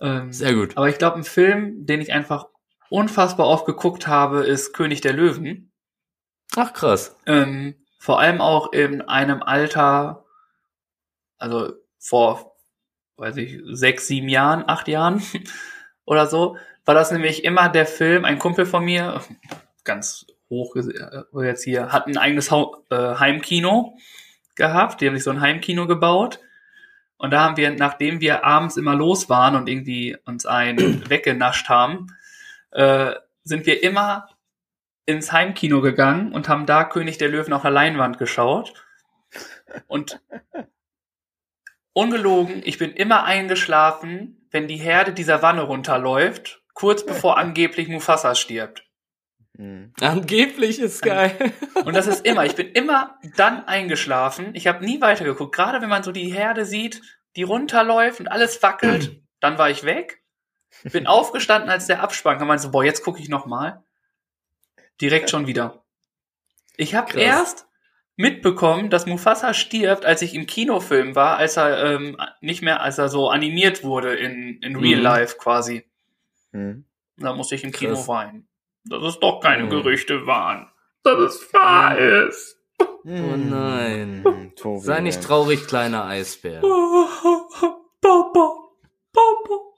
Ähm, Sehr gut. aber ich glaube, ein Film, den ich einfach unfassbar oft geguckt habe, ist König der Löwen. Ach krass. Ähm, vor allem auch in einem Alter, also vor, weiß ich, sechs, sieben Jahren, acht Jahren oder so, war das nämlich immer der Film, ein Kumpel von mir, ganz hoch äh, jetzt hier, hat ein eigenes äh, Heimkino gehabt, die haben sich so ein Heimkino gebaut. Und da haben wir, nachdem wir abends immer los waren und irgendwie uns einen weggenascht haben, äh, sind wir immer ins Heimkino gegangen und haben da König der Löwen auf der Leinwand geschaut. Und ungelogen, ich bin immer eingeschlafen, wenn die Herde dieser Wanne runterläuft, kurz bevor angeblich Mufasa stirbt. Mhm. Angeblich ist geil. Und das ist immer, ich bin immer dann eingeschlafen. Ich habe nie weitergeguckt. Gerade wenn man so die Herde sieht, die runterläuft und alles wackelt, dann war ich weg. Bin aufgestanden, als der Abspann kam. Meinte so, boah, jetzt gucke ich noch mal. Direkt schon wieder. Ich habe erst mitbekommen, dass Mufasa stirbt, als ich im Kinofilm war, als er ähm, nicht mehr, als er so animiert wurde in, in Real Mhm. Life quasi. Hm. Da musste ich im Kino Krass. weinen. Dass es doch keine Mhm. Gerüchte waren. Dass es wahr ist. Oh nein. Hm, Tobi, Sei nicht traurig, kleiner Eisbär. Papa. Papa.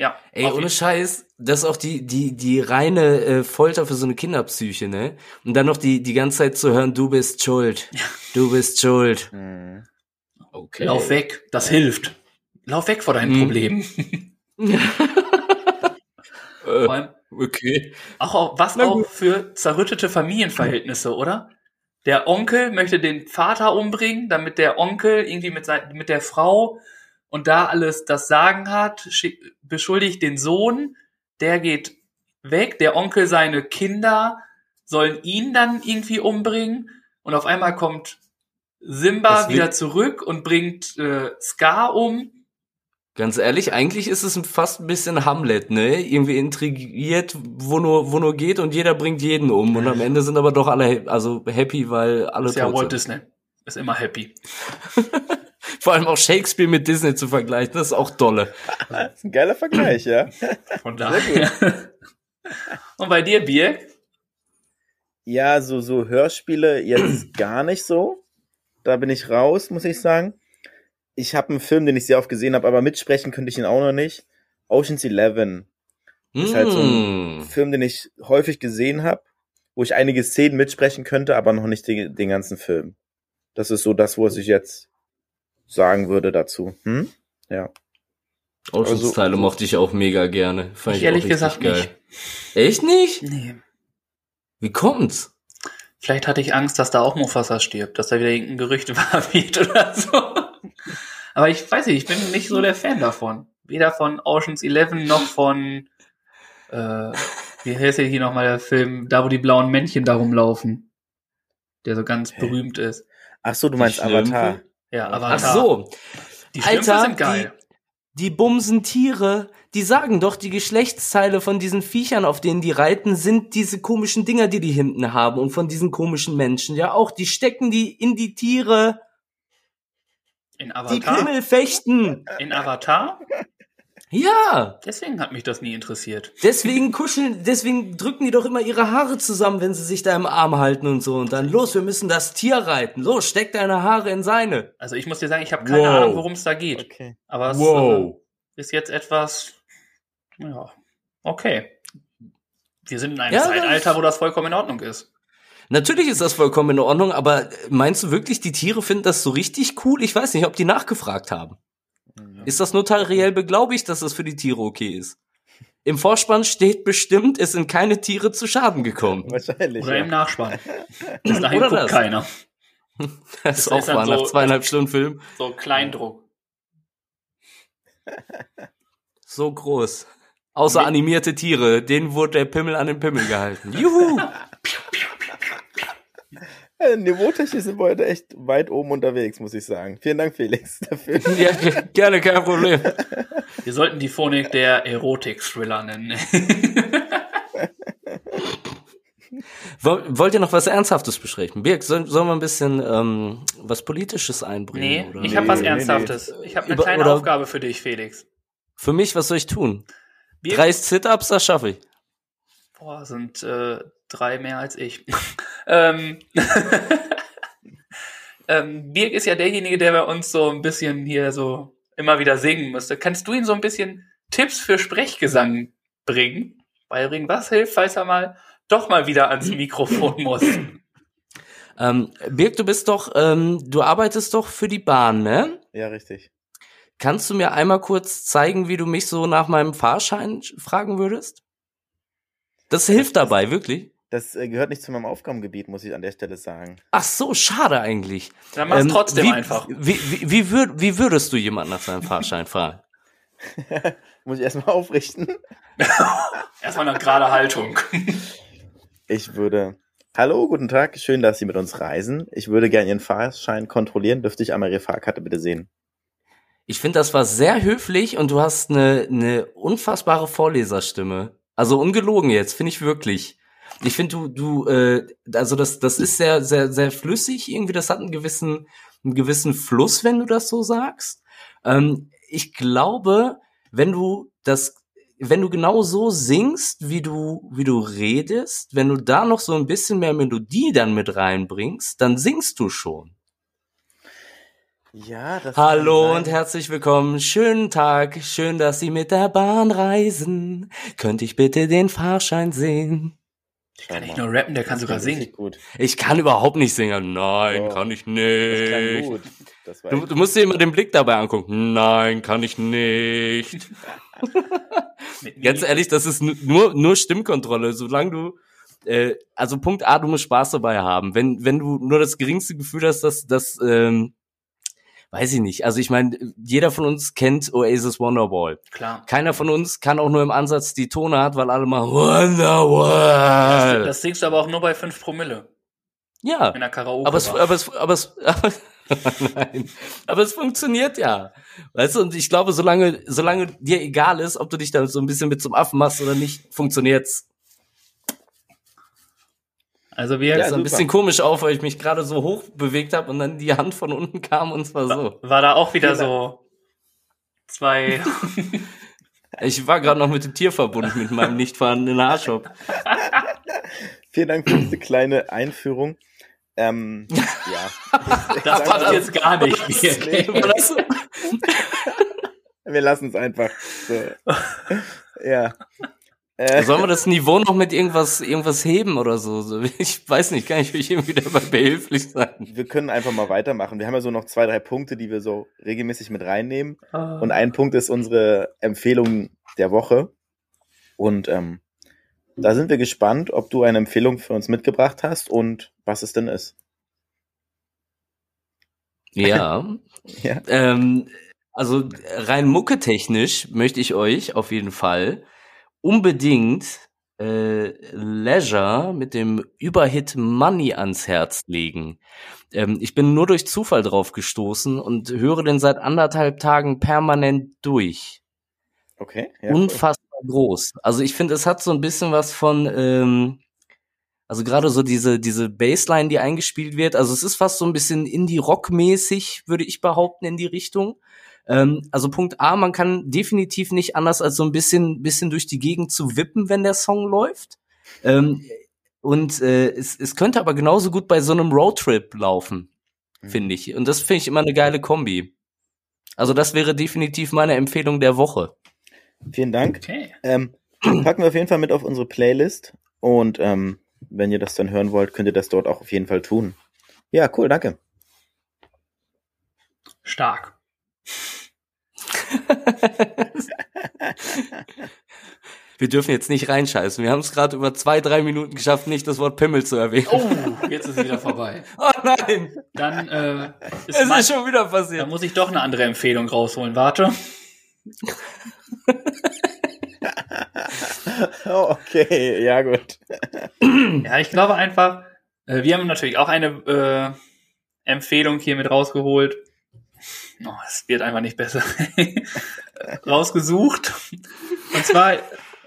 Ja. Ey, ohne Scheiß, das ist auch die, die, die reine äh, Folter für so eine Kinderpsyche, ne? Und dann noch die, die ganze Zeit zu hören, du bist schuld. Du bist schuld. Hm. Okay. Lauf weg. Das hilft. Lauf weg vor deinen Mhm. Problemen. Äh, Vor allem, okay. Auch, auch was auch für zerrüttete Familienverhältnisse, oder? Der Onkel möchte den Vater umbringen, damit der Onkel irgendwie mit, sein, mit der Frau und da alles das Sagen hat, beschuldigt den Sohn, der geht weg, der Onkel seine Kinder sollen ihn dann irgendwie umbringen und auf einmal kommt Simba wieder zurück und bringt äh, Scar um. Ganz ehrlich, eigentlich ist es fast ein bisschen Hamlet, ne? Irgendwie intrigiert, wo nur, wo nur geht und jeder bringt jeden um. Und am Ende sind aber doch alle also happy, weil alle ist ja Walt sind. Disney. Ist immer happy. Vor allem auch Shakespeare mit Disney zu vergleichen, das ist auch dolle. Das ist ein geiler Vergleich, ja. Von daher. Und bei dir, Birk? Ja, so, so Hörspiele jetzt gar nicht so. Da bin ich raus, muss ich sagen. Ich habe einen Film, den ich sehr oft gesehen habe, aber mitsprechen könnte ich ihn auch noch nicht. Ocean's Eleven. Ist halt so ein Mm. Film, den ich häufig gesehen habe, wo ich einige Szenen mitsprechen könnte, aber noch nicht den, den ganzen Film. Das ist so das, was ich jetzt sagen würde dazu. Hm? Ja. Oceans-Teile Also- mochte ich auch mega gerne. Fand Ich ich, ehrlich gesagt geil. nicht. Echt nicht? Nee. Wie kommt's? Vielleicht hatte ich Angst, dass da auch Mufasa stirbt, dass da wieder irgendein Gerücht wahr wird oder so. Aber ich weiß nicht, ich bin nicht so der Fan davon. Weder von Ocean's Eleven noch von, äh, wie heißt der hier nochmal der Film, da wo die blauen Männchen da rumlaufen. Der so ganz Hä? berühmt ist. Ach so, du meinst Schlümpfe? Avatar. Ja, Avatar. Ach so, Die Alter, sind geil. die bumsen Tiere, die sagen doch, die Geschlechtsteile von diesen Viechern, auf denen die reiten, sind diese komischen Dinger, die die hinten haben und von diesen komischen Menschen. Ja, auch, die stecken die in die Tiere, In die Avatar? Pimmel fechten. In Avatar? Ja, Deswegen hat mich das nie interessiert. deswegen kuscheln, deswegen drücken die doch immer ihre Haare zusammen, wenn sie sich da im Arm halten und so. Und dann, los, wir müssen das Tier reiten. Los, steck deine Haare in seine. Also ich muss dir sagen, ich habe keine Wow. Ahnung, worum es da geht. Okay. Aber es äh, ist jetzt etwas, ja, okay. Wir sind in einem Ja, das- Zeitalter, wo das vollkommen in Ordnung ist. Natürlich ist das vollkommen in Ordnung, aber meinst du wirklich, die Tiere finden das so richtig cool? Ich weiß nicht, ob die nachgefragt haben. Ist das notariell beglaubigt, dass das für die Tiere okay ist? Im Vorspann steht bestimmt, es sind keine Tiere zu Schaden gekommen. Wahrscheinlich. Oder ja. im Nachspann. Bis dahin Oder guckt das. keiner. Das ist ist auch wahr, nach so- zweieinhalb Stunden Film. So Kleindruck. So groß. Außer animierte Tiere, denen wurde der Pimmel an den Pimmel gehalten. Juhu! Äh, Niveautechnisch sind wir heute echt weit oben unterwegs, muss ich sagen. Vielen Dank, Felix, dafür. ja, ge- gerne, kein Problem. Wir sollten die Phonik der Erotik-Thriller nennen. Woll- Wollt ihr noch was Ernsthaftes besprechen? Birk, soll- sollen wir ein bisschen ähm, was Politisches einbringen? nee, oder? ich habe was Ernsthaftes. Ich habe eine Über- kleine Aufgabe für dich, Felix. Für mich, was soll ich tun? Wir, Drei Sit-Ups, das schaffe ich. boah, sind äh, drei mehr als ich. Ähm, ähm, Birk ist ja derjenige, der bei uns so ein bisschen hier so immer wieder singen müsste. Kannst du ihm so ein bisschen Tipps für Sprechgesang bringen? Beibringen, was hilft, falls er mal doch mal wieder ans Mikrofon muss? Ähm, Birk, du bist doch, ähm, du arbeitest doch für die Bahn, ne? Ja, richtig. Kannst du mir einmal kurz zeigen, wie du mich so nach meinem Fahrschein fragen würdest? Das hilft dabei, wirklich. Das äh, gehört nicht zu meinem Aufgabengebiet, muss ich an der Stelle sagen. Ach so, schade eigentlich. Dann mach's Ähm, trotzdem wie, einfach. Wie, wie, wie, würd, wie würdest du jemanden nach seinem Fahrschein fragen? Muss ich erstmal aufrichten? Erstmal eine gerade Haltung. Ich würde. Hallo, guten Tag, schön, dass Sie mit uns reisen. Ich würde gerne Ihren Fahrschein kontrollieren. Dürfte ich einmal Ihre Fahrkarte bitte sehen? Ich finde, das war sehr höflich und du hast eine, eine unfassbare Vorleserstimme. Also ungelogen jetzt, finde ich wirklich. Ich finde, du, du, äh, also das, das ist sehr, sehr, sehr flüssig irgendwie. Das hat einen gewissen, einen gewissen Fluss, wenn du das so sagst. Ähm, ich glaube, wenn du das, wenn du genau so singst, wie du, wie du redest, wenn du da noch so ein bisschen mehr Melodie dann mit reinbringst, dann singst du schon. Ja, das Hallo und herzlich willkommen. Schönen Tag. Schön, dass Sie mit der Bahn reisen. Könnte ich bitte den Fahrschein sehen? Schau Kann nicht nur rappen, der kann Das sogar singen. Gut. Ich kann überhaupt nicht singen. Nein, Doch. kann ich Das nicht. gut. Das war Du, du musst dir immer den Blick dabei angucken. Nein, kann ich nicht. Ganz ehrlich, das ist nu- nur, nur Stimmkontrolle. Solange du, äh, also Punkt A, du musst Spaß dabei haben. Wenn, wenn du nur das geringste Gefühl hast, dass, dass, ähm, weiß ich nicht. Also ich meine, jeder von uns kennt Oasis Wonderwall. Klar. Keiner von uns kann auch nur im Ansatz die Tonart, weil alle mal Wonderwall. Das singst du aber auch nur bei 5 Promille ja. in der Karaoke. Aber es, aber es, aber es, aber, nein, aber es funktioniert ja. Weißt du, und ich glaube, solange, solange dir egal ist, ob du dich da so ein bisschen mit zum Affen machst oder nicht, funktioniert's. Also wir Ja, sah ein super. bisschen komisch auf, weil ich mich gerade so hoch bewegt habe und dann die Hand von unten kam und zwar so. war da auch wieder so zwei. Ich war gerade noch mit dem Tier verbunden, mit meinem nicht vorhandenen Haarshop. Vielen Dank für diese kleine Einführung. Ähm, ja. Das Sag passt jetzt gar nicht. So? Wir lassen es einfach. So. Ja. Äh, Sollen wir das Niveau noch mit irgendwas, irgendwas heben oder so? Ich weiß nicht, kann ich euch irgendwie dabei behilflich sein? wir können einfach mal weitermachen. Wir haben ja so noch zwei, drei Punkte, die wir so regelmäßig mit reinnehmen. Und Und ein Punkt ist unsere Empfehlung der Woche. Und ähm, da sind wir gespannt, ob du eine Empfehlung für uns mitgebracht hast und was es denn ist. Ja, Ja. Ähm, also rein mucketechnisch möchte ich euch auf jeden Fall unbedingt äh, Leisure mit dem Überhit Money ans Herz legen. Ähm, ich bin nur durch Zufall drauf gestoßen und höre den seit anderthalb Tagen permanent durch. Okay. Ja, cool. Unfassbar groß. Also ich finde, es hat so ein bisschen was von, ähm, also gerade so diese, diese Bassline, die eingespielt wird, also es ist fast so ein bisschen Indie-Rock-mäßig, würde ich behaupten, in die Richtung. Ähm, also Punkt A, man kann definitiv nicht anders als so ein bisschen, bisschen durch die Gegend zu wippen, wenn der Song läuft. Ähm, und äh, es, es könnte aber genauso gut bei so einem Roadtrip laufen, Mhm. finde ich. Und das finde ich immer eine geile Kombi. Also das wäre definitiv meine Empfehlung der Woche. Vielen Dank. okay. Ähm, packen wir auf jeden Fall mit auf unsere Playlist. Und ähm, wenn ihr das dann hören wollt, könnt ihr das dort auch auf jeden Fall tun. Ja, cool, danke. Stark. Wir dürfen jetzt nicht reinscheißen. Wir haben es gerade über zwei, drei Minuten geschafft, nicht das Wort Pimmel zu erwähnen. Oh, jetzt ist es wieder vorbei. Oh nein, Dann äh, ist es mein, ist schon wieder dann passiert. muss ich doch eine andere Empfehlung rausholen. Warte. Oh, okay, ja gut. Ja, ich glaube einfach, äh, wir haben natürlich auch eine äh, Empfehlung hier mit rausgeholt. Oh, es wird einfach nicht besser. Rausgesucht. Und zwar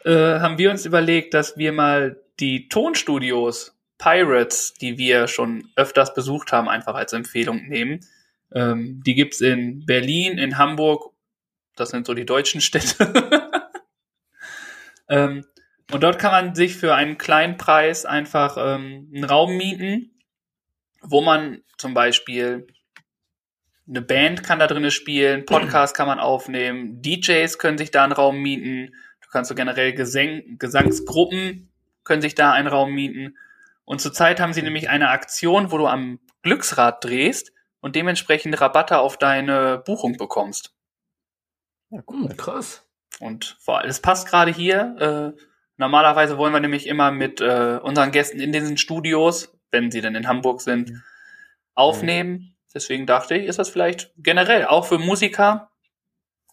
äh, haben wir uns überlegt, dass wir mal die Tonstudios Pirates, die wir schon öfters besucht haben, einfach als Empfehlung nehmen. Ähm, die gibt's in Berlin, in Hamburg. Das sind so die deutschen Städte. ähm, und dort kann man sich für einen kleinen Preis einfach ähm, einen Raum mieten, wo man zum Beispiel eine Band kann da drinnen spielen, Podcast kann man aufnehmen, DJs können sich da einen Raum mieten, du kannst so generell Gesang Gesangsgruppen können sich da einen Raum mieten. Und zurzeit haben sie nämlich eine Aktion, wo du am Glücksrad drehst und dementsprechend Rabatte auf deine Buchung bekommst. Ja, cool. Hm, krass. Und vor allem, es passt gerade hier. Äh, normalerweise wollen wir nämlich immer mit äh, unseren Gästen in diesen Studios, wenn sie denn in Hamburg sind, aufnehmen. Deswegen dachte ich, ist das vielleicht generell auch für Musiker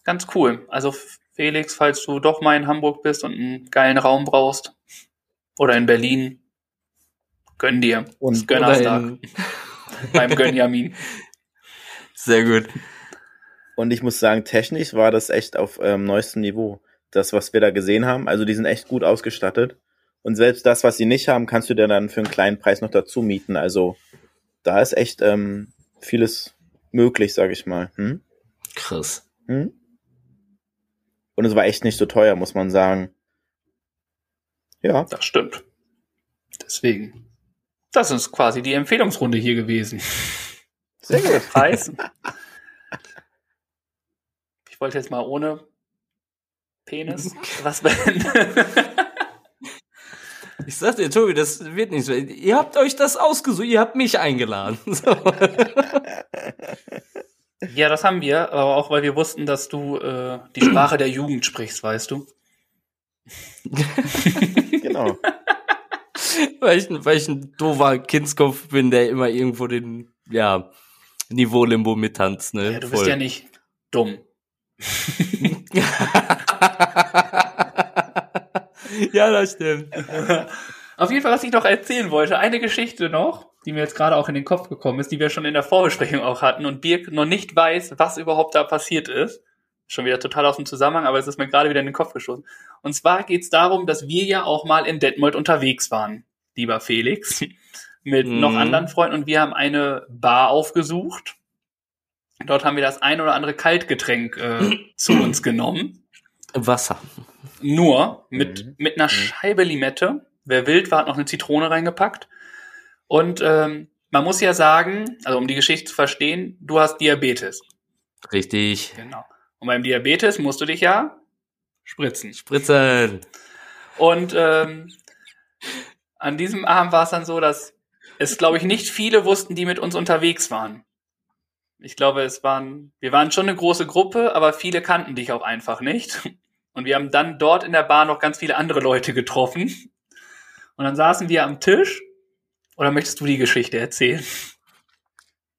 ganz cool. Also Felix, falls du doch mal in Hamburg bist und einen geilen Raum brauchst oder in Berlin, gönn dir. Und- das Gönnerstag beim Gönjamin. Sehr gut. Und ich muss sagen, technisch war das echt auf ähm, neuestem Niveau. Das, was wir da gesehen haben, also die sind echt gut ausgestattet. Und selbst das, was sie nicht haben, kannst du dir dann für einen kleinen Preis noch dazu mieten. Also da ist echt ähm, vieles möglich, sag ich mal. Hm? Krass. Hm? Und es war echt nicht so teuer, muss man sagen. Ja. Das stimmt. Deswegen. Das ist quasi die Empfehlungsrunde hier gewesen. Sehr gut. Preis. Ich wollte jetzt mal ohne Penis was beenden. Ich sagte, Tobi, das wird nicht so. Ihr habt euch das ausgesucht, ihr habt mich eingeladen. So. Ja, das haben wir, aber auch weil wir wussten, dass du äh, die Sprache der Jugend sprichst, weißt du? genau. weil, ich, weil ich ein doofer Kindskopf bin, der immer irgendwo den, ja, Niveau-Limbo mittanzt, ne? Ja, du bist ja nicht dumm. ja, das stimmt. Auf jeden Fall, was ich noch erzählen wollte, eine Geschichte noch, die mir jetzt gerade auch in den Kopf gekommen ist, die wir schon in der Vorbesprechung auch hatten und Birk noch nicht weiß, was überhaupt da passiert ist. Schon wieder total aus dem Zusammenhang, aber es ist mir gerade wieder in den Kopf geschossen. Und zwar geht es darum, dass wir ja auch mal in Detmold unterwegs waren, lieber Felix, mit Mhm. noch anderen Freunden und wir haben eine Bar aufgesucht. Dort haben wir das ein oder andere Kaltgetränk äh, zu uns genommen. Wasser. Nur mit, Mhm. mit einer Scheibe Limette. Wer wild war, hat noch eine Zitrone reingepackt. Und ähm, man muss ja sagen, also um die Geschichte zu verstehen, du hast Diabetes. Richtig. Genau. Und beim Diabetes musst du dich ja spritzen. Spritzen. Und ähm, an diesem Abend war es dann so, dass es, glaube ich, nicht viele wussten, die mit uns unterwegs waren. Ich glaube, es waren, wir waren schon eine große Gruppe, aber viele kannten dich auch einfach nicht. Und wir haben dann dort in der Bar noch ganz viele andere Leute getroffen. Und dann saßen wir am Tisch. Oder möchtest du die Geschichte erzählen?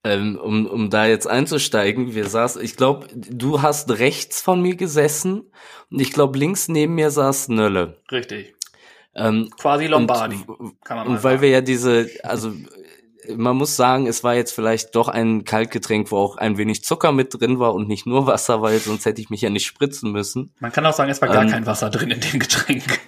Ähm, um, um da jetzt einzusteigen, wir saßen, ich glaube, du hast rechts von mir gesessen und ich glaube, links neben mir saß Nölle. Richtig. Ähm, Quasi Lombardi, Und, kann man und weil sagen. wir ja diese, also man muss sagen, es war jetzt vielleicht doch ein Kaltgetränk, wo auch ein wenig Zucker mit drin war und nicht nur Wasser, weil sonst hätte ich mich ja nicht spritzen müssen. Man kann auch sagen, es war gar Ähm, kein Wasser drin in dem Getränk.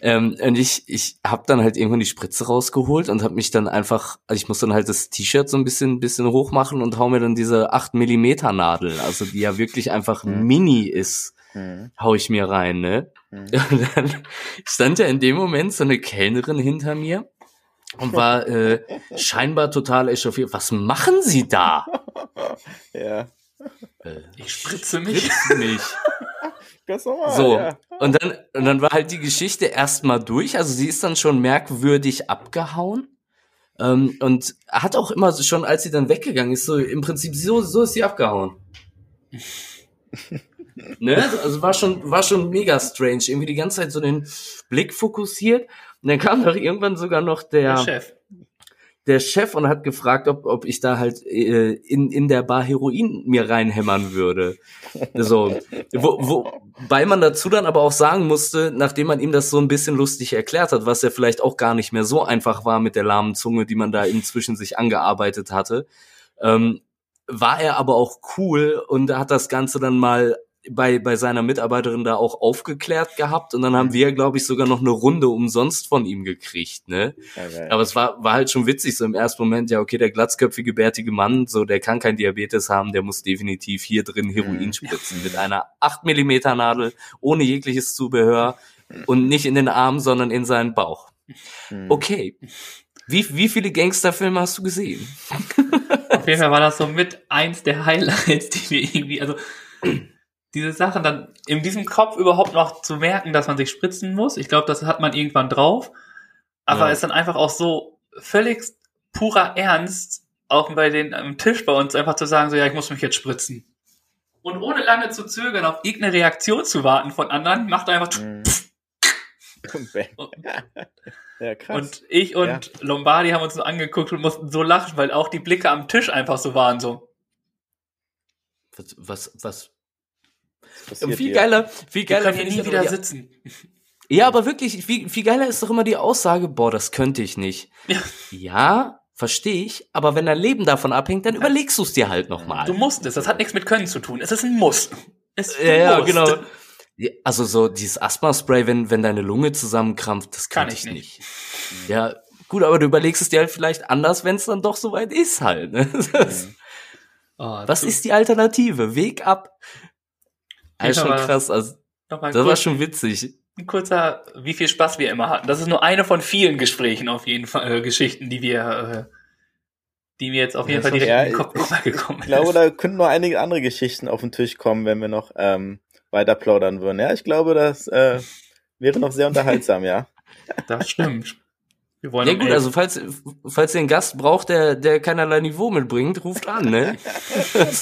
Ähm, und ich, ich habe dann halt irgendwann die Spritze rausgeholt und habe mich dann einfach, also ich muss dann halt das T-Shirt so ein bisschen, bisschen hoch machen und hau mir dann diese 8 Millimeter Nadel, also die ja wirklich einfach Mhm. mini ist, Mhm. hau ich mir rein, ne? Mhm. Und dann stand ja in dem Moment so eine Kellnerin hinter mir und war äh, scheinbar total echauffiert. Was machen Sie da? Ja. Äh, Ich spritze mich. mich. Ganz normal. So, Ja. und dann, und dann war halt die Geschichte erstmal durch. Also sie ist dann schon merkwürdig abgehauen. Ähm, und hat auch immer so schon, als sie dann weggegangen ist, so im Prinzip so, so ist sie abgehauen. ne? Also war schon, war schon mega strange. Irgendwie die ganze Zeit so den Blick fokussiert. Und dann kam doch irgendwann sogar noch Der der, Chef. der Chef und hat gefragt, ob, ob ich da halt äh, in, in der Bar Heroin mir reinhämmern würde. So, wo, wobei man dazu dann aber auch sagen musste, nachdem man ihm das so ein bisschen lustig erklärt hat, was ja vielleicht auch gar nicht mehr so einfach war mit der lahmen Zunge, die man da inzwischen sich angearbeitet hatte, ähm, war er aber auch cool und hat das Ganze dann mal bei, bei seiner Mitarbeiterin da auch aufgeklärt gehabt und dann haben wir, glaube ich, sogar noch eine Runde umsonst von ihm gekriegt, ne? Geil. Aber es war, war halt schon witzig, so im ersten Moment, ja, okay, der glatzköpfige, bärtige Mann, so, der kann kein Diabetes haben, der muss definitiv hier drin Heroin Mhm. spritzen. Mit einer 8 Millimeter Nadel, ohne jegliches Zubehör und nicht in den Arm, sondern in seinen Bauch. Mhm. Okay. Wie, wie viele Gangsterfilme hast du gesehen? Auf jeden Fall war das so mit eins der Highlights, die wir irgendwie, also diese Sachen dann in diesem Kopf überhaupt noch zu merken, dass man sich spritzen muss. Ich glaube, das hat man irgendwann drauf. Aber Ja. ist dann einfach auch so völlig purer Ernst, auch bei den am Tisch bei uns einfach zu sagen, so ja, ich muss mich jetzt spritzen. Und ohne lange zu zögern, auf irgendeine Reaktion zu warten von anderen, macht er einfach Mhm. Und ja, krass. und ich und Lombardi haben uns so angeguckt und mussten so lachen, weil auch die Blicke am Tisch einfach so waren, so. Was, was, was? Passiert Viel hier? geiler, viel Wir geiler können hier finde nie ich wieder sitzen. Ja, aber wirklich, viel, viel geiler ist doch immer die Aussage, boah, das könnte ich nicht. Ja. Ja, Verstehe ich, aber wenn dein Leben davon abhängt, dann überlegst du es dir halt nochmal. Du musst es. Das hat nichts mit Können zu tun. Es ist ein Muss. Es, Ja, ja, musst. genau. Ja, Also so dieses Asthma-Spray, wenn, wenn deine Lunge zusammenkrampft, das Kann kann ich ich nicht. Ja, gut, aber du überlegst es dir halt vielleicht anders, wenn es dann doch soweit ist halt. Ne? Das- Oh, Was du- ist die Alternative? Weg ab. Das ist schon krass. Also, das war kurz, schon witzig. ein kurzer, wie viel Spaß wir immer hatten. Das ist nur eine von vielen Gesprächen auf jeden Fall, äh, Geschichten, die wir, äh, die mir jetzt auf jeden Ja, Fall direkt war- in den ja, Kopf rübergekommen Ich glaube, da könnten noch einige andere Geschichten auf den Tisch kommen, wenn wir noch ähm, weiter plaudern würden. Ja, ich glaube, das äh, wäre noch sehr unterhaltsam, ja. Das stimmt. Wir wollen Ja gut, also falls, falls ihr einen Gast braucht, der, der keinerlei Niveau mitbringt, ruft an, ne?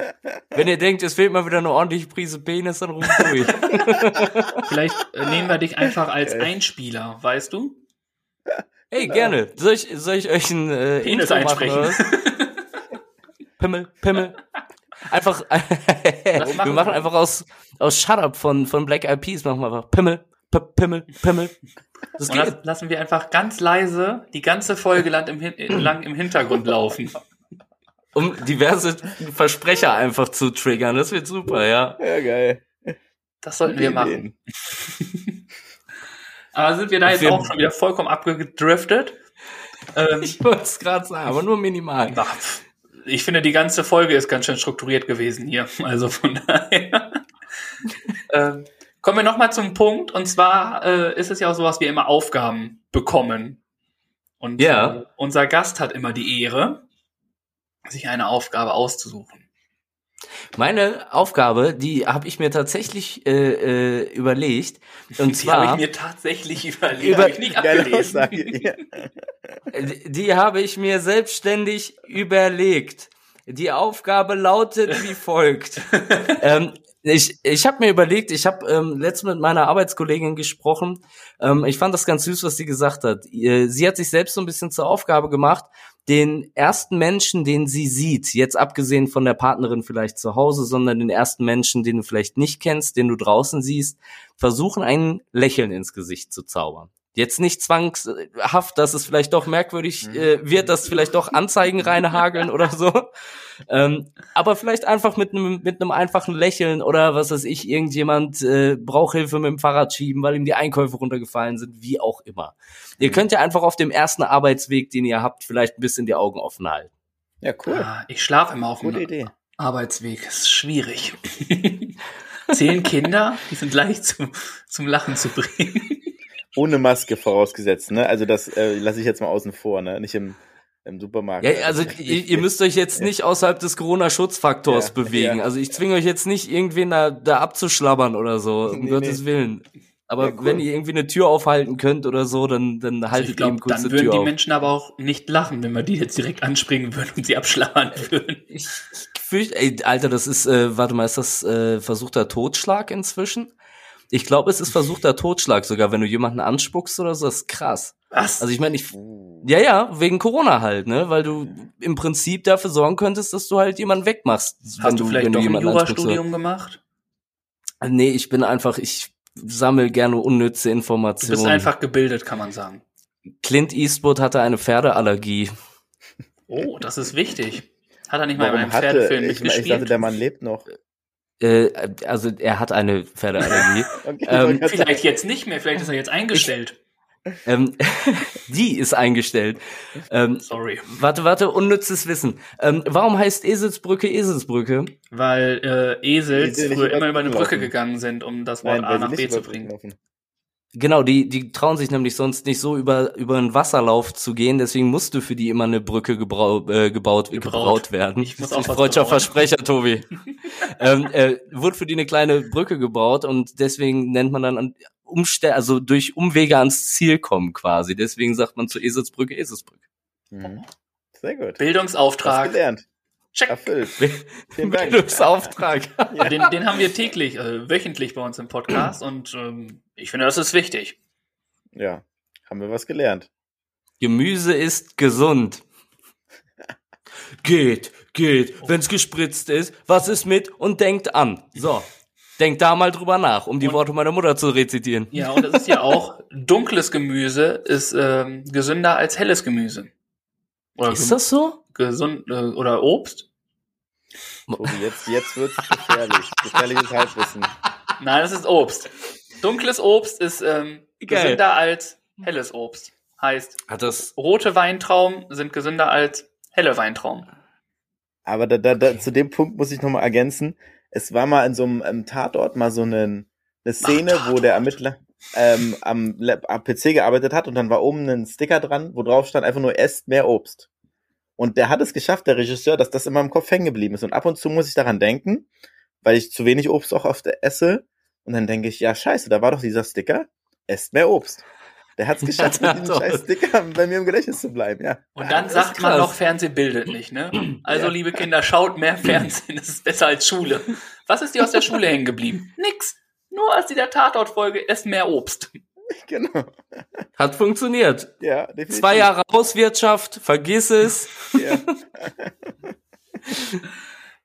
Wenn ihr denkt, es fehlt mal wieder eine ordentliche Prise Penis, dann ruft durch. vielleicht äh, nehmen wir dich einfach als. Einspieler, weißt du? Hey, gerne. Soll ich, soll ich euch ein äh, Penis Intro machen, einsprechen. Pimmel, Pimmel. Einfach, wir machen machen wir. einfach aus, aus Shut Up von, von Black Eyed Peas, machen wir einfach Pimmel, P Pimmel, Pimmel. Das Und geht. das lassen wir einfach ganz leise die ganze Folge lang im, Hin lang im Hintergrund laufen. Um diverse Versprecher einfach zu triggern. Das wird super, ja. Ja, geil. Das sollten wir machen. Aber sind wir da jetzt Wir- auch schon wieder vollkommen abgedriftet? Ähm, Ich wollte es gerade sagen, aber nur minimal. ich finde, die ganze Folge ist ganz schön strukturiert gewesen hier. Also von daher. ähm, kommen wir nochmal zum Punkt. Und zwar äh, ist es ja auch so, dass wir immer Aufgaben bekommen. Und Ja. äh, unser Gast hat immer die Ehre, sich eine Aufgabe auszusuchen. Meine Aufgabe, die habe ich mir tatsächlich äh, äh, überlegt. Und Die habe ich zwar, mir tatsächlich überlegt, Über- ich nicht abgelesen. Ja. äh, die habe ich mir selbstständig überlegt. Die Aufgabe lautet wie folgt. ähm, ich ich habe mir überlegt, ich habe ähm, letztens mit meiner Arbeitskollegin gesprochen. Ähm, ich fand das ganz süß, was sie gesagt hat. Sie hat sich selbst so ein bisschen zur Aufgabe gemacht, den ersten Menschen, den sie sieht, jetzt abgesehen von der Partnerin vielleicht zu Hause, sondern den ersten Menschen, den du vielleicht nicht kennst, den du draußen siehst, versuchen ein Lächeln ins Gesicht zu zaubern. Jetzt nicht zwangshaft, dass es vielleicht doch merkwürdig äh, wird, dass vielleicht doch Anzeigen reinhageln oder so. Ähm, aber vielleicht einfach mit einem mit einem einfachen Lächeln oder was weiß ich, irgendjemand äh, braucht Hilfe mit dem Fahrrad schieben, weil ihm die Einkäufe runtergefallen sind, wie auch immer. Ihr könnt ja einfach auf dem ersten Arbeitsweg, den ihr habt, vielleicht ein bisschen die Augen offen halten. ja, cool. Ah, ich schlafe immer auf Gute dem Idee. Arbeitsweg. Das ist schwierig. Zehn Kinder, die sind leicht zum, zum Lachen zu bringen. Ohne Maske vorausgesetzt, ne? Also das äh, lasse ich jetzt mal außen vor, ne? Nicht im, im Supermarkt. Ja, also ihr, ihr müsst euch jetzt nicht außerhalb des Corona-Schutzfaktors Ja, bewegen. ja. Also ich zwinge euch jetzt nicht irgendwen da, da abzuschlabbern oder so, um Nee, Gottes nee. Willen. Aber Ja, cool. wenn ihr irgendwie eine Tür aufhalten könnt oder so, dann, dann haltet ich glaube, eben kurz dann die würden Tür die auf. Menschen aber auch nicht lachen, wenn wir die jetzt direkt anspringen würden und sie abschlagen würden. Ich, ich fürchte, ey, Alter, das ist, äh, warte mal, ist das äh, versuchter Totschlag inzwischen? Ich glaube, es ist versuchter Totschlag sogar, wenn du jemanden anspuckst oder so, das ist krass. Was? Also ich meine, ich, Uh. ja, ja, wegen Corona halt, ne, weil du im Prinzip dafür sorgen könntest, dass du halt jemanden wegmachst. wenn Hast du vielleicht wenn doch ein jemanden anspuckst. Jurastudium gemacht? Nee, ich bin einfach, ich sammel gerne unnütze Du Informationen. bist einfach gebildet, kann man sagen. Clint Eastwood hatte eine Pferdeallergie. Oh, das ist wichtig. Hat er nicht mal Warum beim hatte, Pferdefilm ich, ich mitgespielt? dachte, der Mann lebt noch. Äh, also er hat eine Pferdeallergie. Okay, Ähm, vielleicht jetzt nicht mehr, vielleicht ist er jetzt eingestellt. ähm, die ist eingestellt. Ähm, Sorry. warte, warte, unnützes Wissen. Ähm, warum heißt Eselsbrücke Eselsbrücke? Weil äh, Esels Esel früher immer über eine Brücke laufen. gegangen sind, um das Wort Nein, A nach B zu bringen. laufen. Genau, die, die trauen sich nämlich sonst nicht so über, über einen Wasserlauf zu gehen, deswegen musste für die immer eine Brücke gebrau äh, gebaut, Gebraut. gebraut werden. Ich muss auch freudscher. Versprecher, Tobi. ähm, äh, wurde für die eine kleine Brücke gebaut und deswegen nennt man dann an, Umste also durch Umwege ans Ziel kommen quasi. Deswegen sagt man zu Eselsbrücke Eselsbrücke. Mhm. Sehr gut. Bildungsauftrag. gelernt. Check. Erfüllt. Vielen Dank. Bildungsauftrag. Ja, den, den haben wir täglich, äh, wöchentlich bei uns im Podcast und ähm, ich finde, das ist wichtig. Ja, haben wir was gelernt. Gemüse ist gesund. Geht, geht, wenn's gespritzt ist, was ist mit und denkt an. So, denkt da mal drüber nach, um die Und- Worte meiner Mutter zu rezitieren. Ja, und das ist ja auch, dunkles Gemüse ist ähm, gesünder als helles Gemüse. Oder Ist das so? gesund äh, oder Obst? Tobi, jetzt, jetzt wird's gefährlich. Gefährliches Halbwissen. Nein, das ist Obst. Dunkles Obst ist ähm, gesünder als helles Obst. Heißt, Hat das. rote Weintrauben sind gesünder als helle Weintrauben. Aber da, da, da, zu dem Punkt muss ich nochmal ergänzen. Es war mal in so einem Tatort mal so eine, eine Szene, wo der Ermittler ähm, am, Lab- am PC gearbeitet hat und dann war oben ein Sticker dran, wo drauf stand einfach nur esst mehr Obst. Und der hat es geschafft, der Regisseur, dass das immer im Kopf hängen geblieben ist. Und ab und zu muss ich daran denken, weil ich zu wenig Obst auch oft esse. Und dann denke ich, ja scheiße, da war doch dieser Sticker, esst mehr Obst. Der hat es geschafft, mit diesem scheiß Sticker bei mir im Gedächtnis zu bleiben, ja. Und dann das sagt man noch, Fernsehen bildet nicht, ne? Also, Ja. liebe Kinder, schaut mehr Fernsehen, das ist besser als Schule. Was ist dir aus der Schule hängen geblieben? Nix. Nur als die der Tatortfolge, esst mehr Obst. Genau. Hat funktioniert. Ja, definitiv. Zwei Jahre Hauswirtschaft, vergiss es. Ja.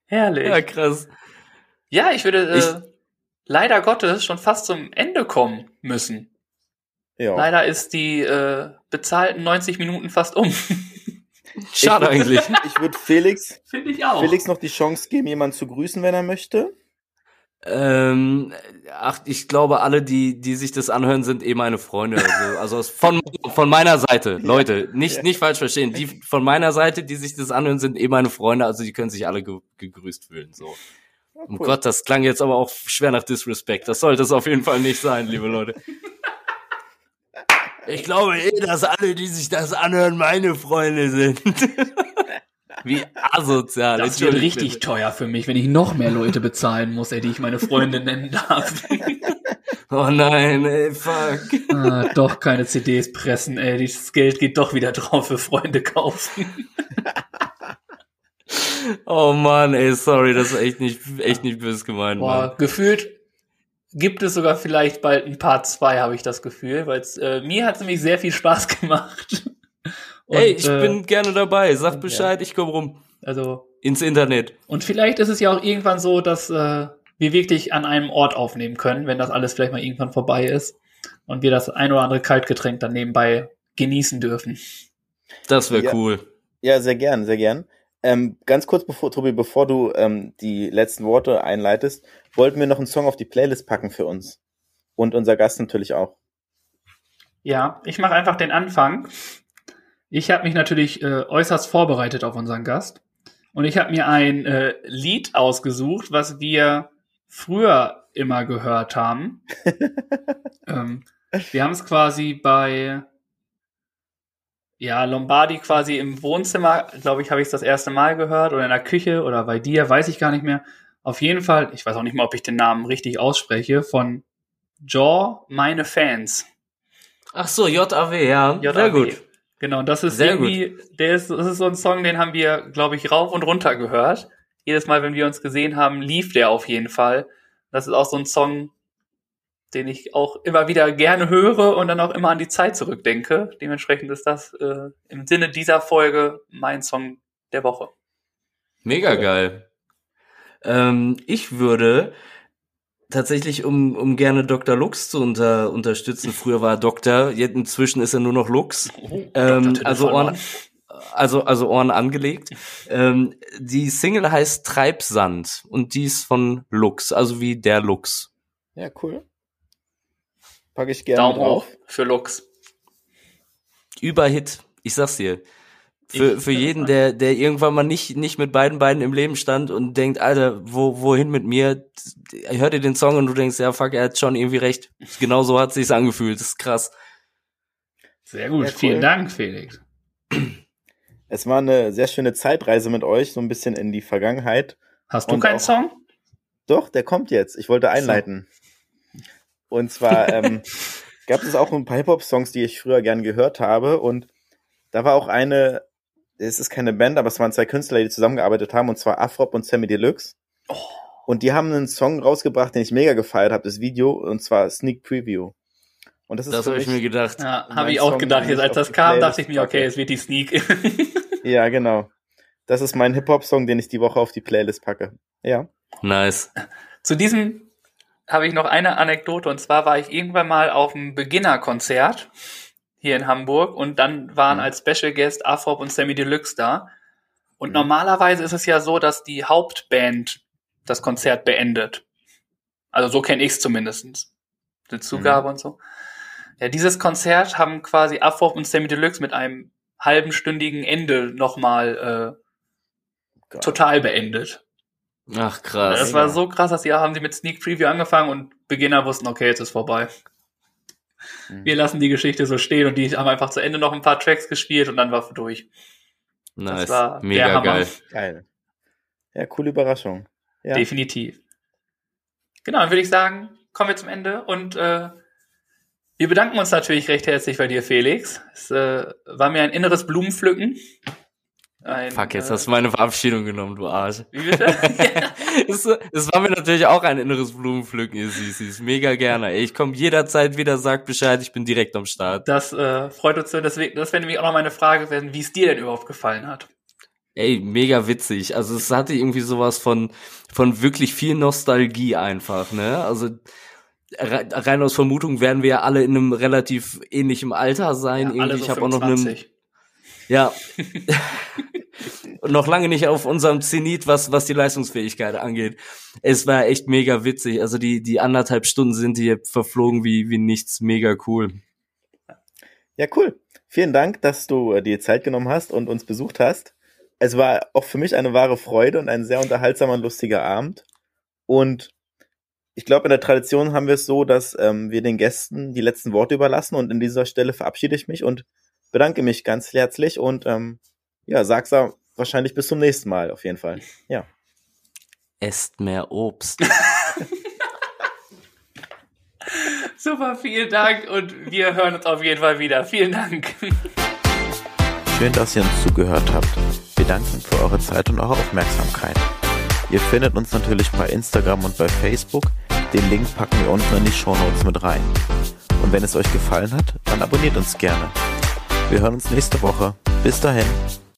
Herrlich. Ja, Ja, krass. ich würde äh, Ich- leider Gottes schon fast zum Ende kommen müssen. ja. Leider ist die äh, bezahlten 90 Minuten fast um. Schade Ich- eigentlich. Ich würde Felix. Felix noch die Chance geben, jemanden zu grüßen, wenn er möchte. Ähm, ach, ich glaube, alle, die, die sich das anhören, sind eh meine Freunde. Also, also von, von meiner Seite, Leute, nicht, Ja. nicht falsch verstehen. Die von meiner Seite, die sich das anhören, sind eh meine Freunde. Also die können sich alle ge gegrüßt fühlen. So. Um cool. Gott, das klang jetzt aber auch schwer nach Disrespect. Das sollte es auf jeden Fall nicht sein, liebe Leute. Ich glaube eh, dass alle, die sich das anhören, meine Freunde sind. Wie asozial. das wird richtig teuer für mich, wenn ich noch mehr Leute bezahlen muss, ey, die ich meine Freunde nennen darf. Oh nein, ey, fuck. ah, doch keine CDs pressen, ey. Dieses Geld geht doch wieder drauf für Freunde kaufen. Oh Mann, ey, sorry, das ist echt nicht, echt nicht böse gemeint, Mann. Boah, gefühlt gibt es sogar vielleicht bald ein Part 2, habe ich das Gefühl, weil äh, mir hat es nämlich sehr viel Spaß gemacht. Und, Ey, ich äh, bin gerne dabei. Sag ja. Bescheid, ich komm rum. Also, Ins Internet. und vielleicht ist es ja auch irgendwann so, dass äh, wir wirklich an einem Ort aufnehmen können, wenn das alles vielleicht mal irgendwann vorbei ist und wir das ein oder andere Kaltgetränk dann nebenbei genießen dürfen. Das wäre Ja. cool. Ja, sehr gern, sehr gern. Ähm, ganz kurz bevor, Tobi, bevor du ähm, die letzten Worte einleitest, wollten wir noch einen Song auf die Playlist packen für uns. Und unser Gast natürlich auch. Ja, ich mache einfach den Anfang. Ich habe mich natürlich äh, äußerst vorbereitet auf unseren Gast. Und ich habe mir ein äh, Lied ausgesucht, was wir früher immer gehört haben. ähm, wir haben es quasi bei ja, Lombardi quasi im Wohnzimmer, glaube ich, habe ich es das erste Mal gehört oder in der Küche oder bei dir, weiß ich gar nicht mehr. Auf jeden Fall, ich weiß auch nicht mal, ob ich den Namen richtig ausspreche, von Jaw, meine Fans. Ach so, JAW, ja. JAW. Sehr gut. Genau, das ist Sehr irgendwie, der ist, das ist so ein Song, den haben wir, glaube ich, rauf und runter gehört. Jedes Mal, wenn wir uns gesehen haben, lief der auf jeden Fall. Das ist auch so ein Song, den ich auch immer wieder gerne höre und dann auch immer an die Zeit zurückdenke. Dementsprechend ist das äh, im Sinne dieser Folge mein Song der Woche. Mega geil. Ähm, ich würde tatsächlich, um, um gerne Dr. Lux zu unter, unterstützen, früher war er Doktor, jetzt inzwischen ist er nur noch Lux. Oh, Ähm, also. Ohren, also, also Ohren angelegt. Ähm, die Single heißt Treibsand und die ist von Lux, also wie der Lux. Ja, cool. Packe ich gerne Daumen mit hoch drauf. für Lux. Überhit, ich sag's dir. Für, Ich- für jeden, der, der irgendwann mal nicht, nicht mit beiden Beinen im Leben stand und denkt, Alter, wo, wohin mit mir? Hört dir den Song und du denkst, ja, fuck, er hat schon irgendwie recht. Genau so hat sich's angefühlt. Das ist krass. Sehr gut, cool. vielen Dank, Felix. Es war eine sehr schöne Zeitreise mit euch, so ein bisschen in die Vergangenheit. Hast du Und keinen auch- Song? Doch, der kommt jetzt. Ich wollte einleiten. Und zwar ähm, gab es auch ein paar Hip-Hop-Songs, die ich früher gern gehört habe. Und da war auch eine, es ist keine Band, aber es waren zwei Künstler, die zusammengearbeitet haben, und zwar Afrop und Sammy Deluxe. Oh. Und die haben einen Song rausgebracht, den ich mega gefeiert habe, das Video, und zwar Sneak Preview. Und das ist Das habe ich mir gedacht. Ja, habe ich auch Song, gedacht. Jetzt als das kam, Playlist dachte ich mir, okay, es wird die Sneak. ja, genau. Das ist mein Hip-Hop-Song, den ich die Woche auf die Playlist packe. Ja. Nice. Zu diesem habe ich noch eine Anekdote und zwar war ich irgendwann mal auf einem Beginner-Konzert hier in Hamburg und dann waren Mhm. als Special Guest Afrop und Sammy Deluxe da. Und Mhm. normalerweise ist es ja so, dass die Hauptband das Konzert beendet. Also so kenne ich es zumindest. Die Zugabe und so. Ja, dieses Konzert haben quasi Afrop und Sammy Deluxe mit einem halbenstündigen Ende nochmal äh, Geil. total beendet. Ach krass. Das war so krass, dass die haben die mit Sneak Preview angefangen und Beginner wussten, okay, jetzt ist vorbei. Mhm. Wir lassen die Geschichte so stehen und die haben einfach zu Ende noch ein paar Tracks gespielt und dann war durch. nice. war der Mega Hammer. geil. Geil. Ja, coole Überraschung. Ja. Definitiv. Genau, dann würde ich sagen, kommen wir zum Ende und äh, wir bedanken uns natürlich recht herzlich bei dir, Felix. Es äh, war mir ein inneres Blumenpflücken. Ein, Fuck, jetzt äh, hast du meine Verabschiedung genommen, du Arsch. Wie bitte? Es, es war mir natürlich auch ein inneres Blumenpflücken, ihr Süßis. Mega gerne. Ich komme jederzeit wieder, sag Bescheid, ich bin direkt am Start. Das äh, freut uns so. Deswegen, das wäre nämlich auch noch meine Frage, werden, wie es dir denn überhaupt gefallen hat. Ey, mega witzig. Also es hatte irgendwie sowas von, von wirklich viel Nostalgie einfach, ne? Also re- rein aus Vermutung werden wir ja alle in einem relativ ähnlichen Alter sein. Ja, irgendwie, so ich habe auch noch einen, 25. ja, noch lange nicht auf unserem Zenit, was, was die Leistungsfähigkeit angeht. Es war echt mega witzig. Also die, die anderthalb Stunden sind hier verflogen wie, wie nichts. Mega cool. Ja, cool. Vielen Dank, dass du äh, dir Zeit genommen hast und uns besucht hast. Es war auch für mich eine wahre Freude und ein sehr unterhaltsamer und lustiger Abend. Und ich glaube, in der Tradition haben wir es so, dass ähm, wir den Gästen die letzten Worte überlassen. Und an dieser Stelle verabschiede ich mich und bedanke mich ganz herzlich und ähm, ja, sag's wahrscheinlich bis zum nächsten Mal auf jeden Fall. Ja. Esst mehr Obst. Super, vielen Dank und wir hören uns auf jeden Fall wieder. Vielen Dank. Schön, dass ihr uns zugehört habt. Wir danken für eure Zeit und eure Aufmerksamkeit. Ihr findet uns natürlich bei Instagram und bei Facebook. Den Link packen wir unten in die Shownotes mit rein. Und wenn es euch gefallen hat, dann abonniert uns gerne. Wir hören uns nächste Woche. Bis dahin.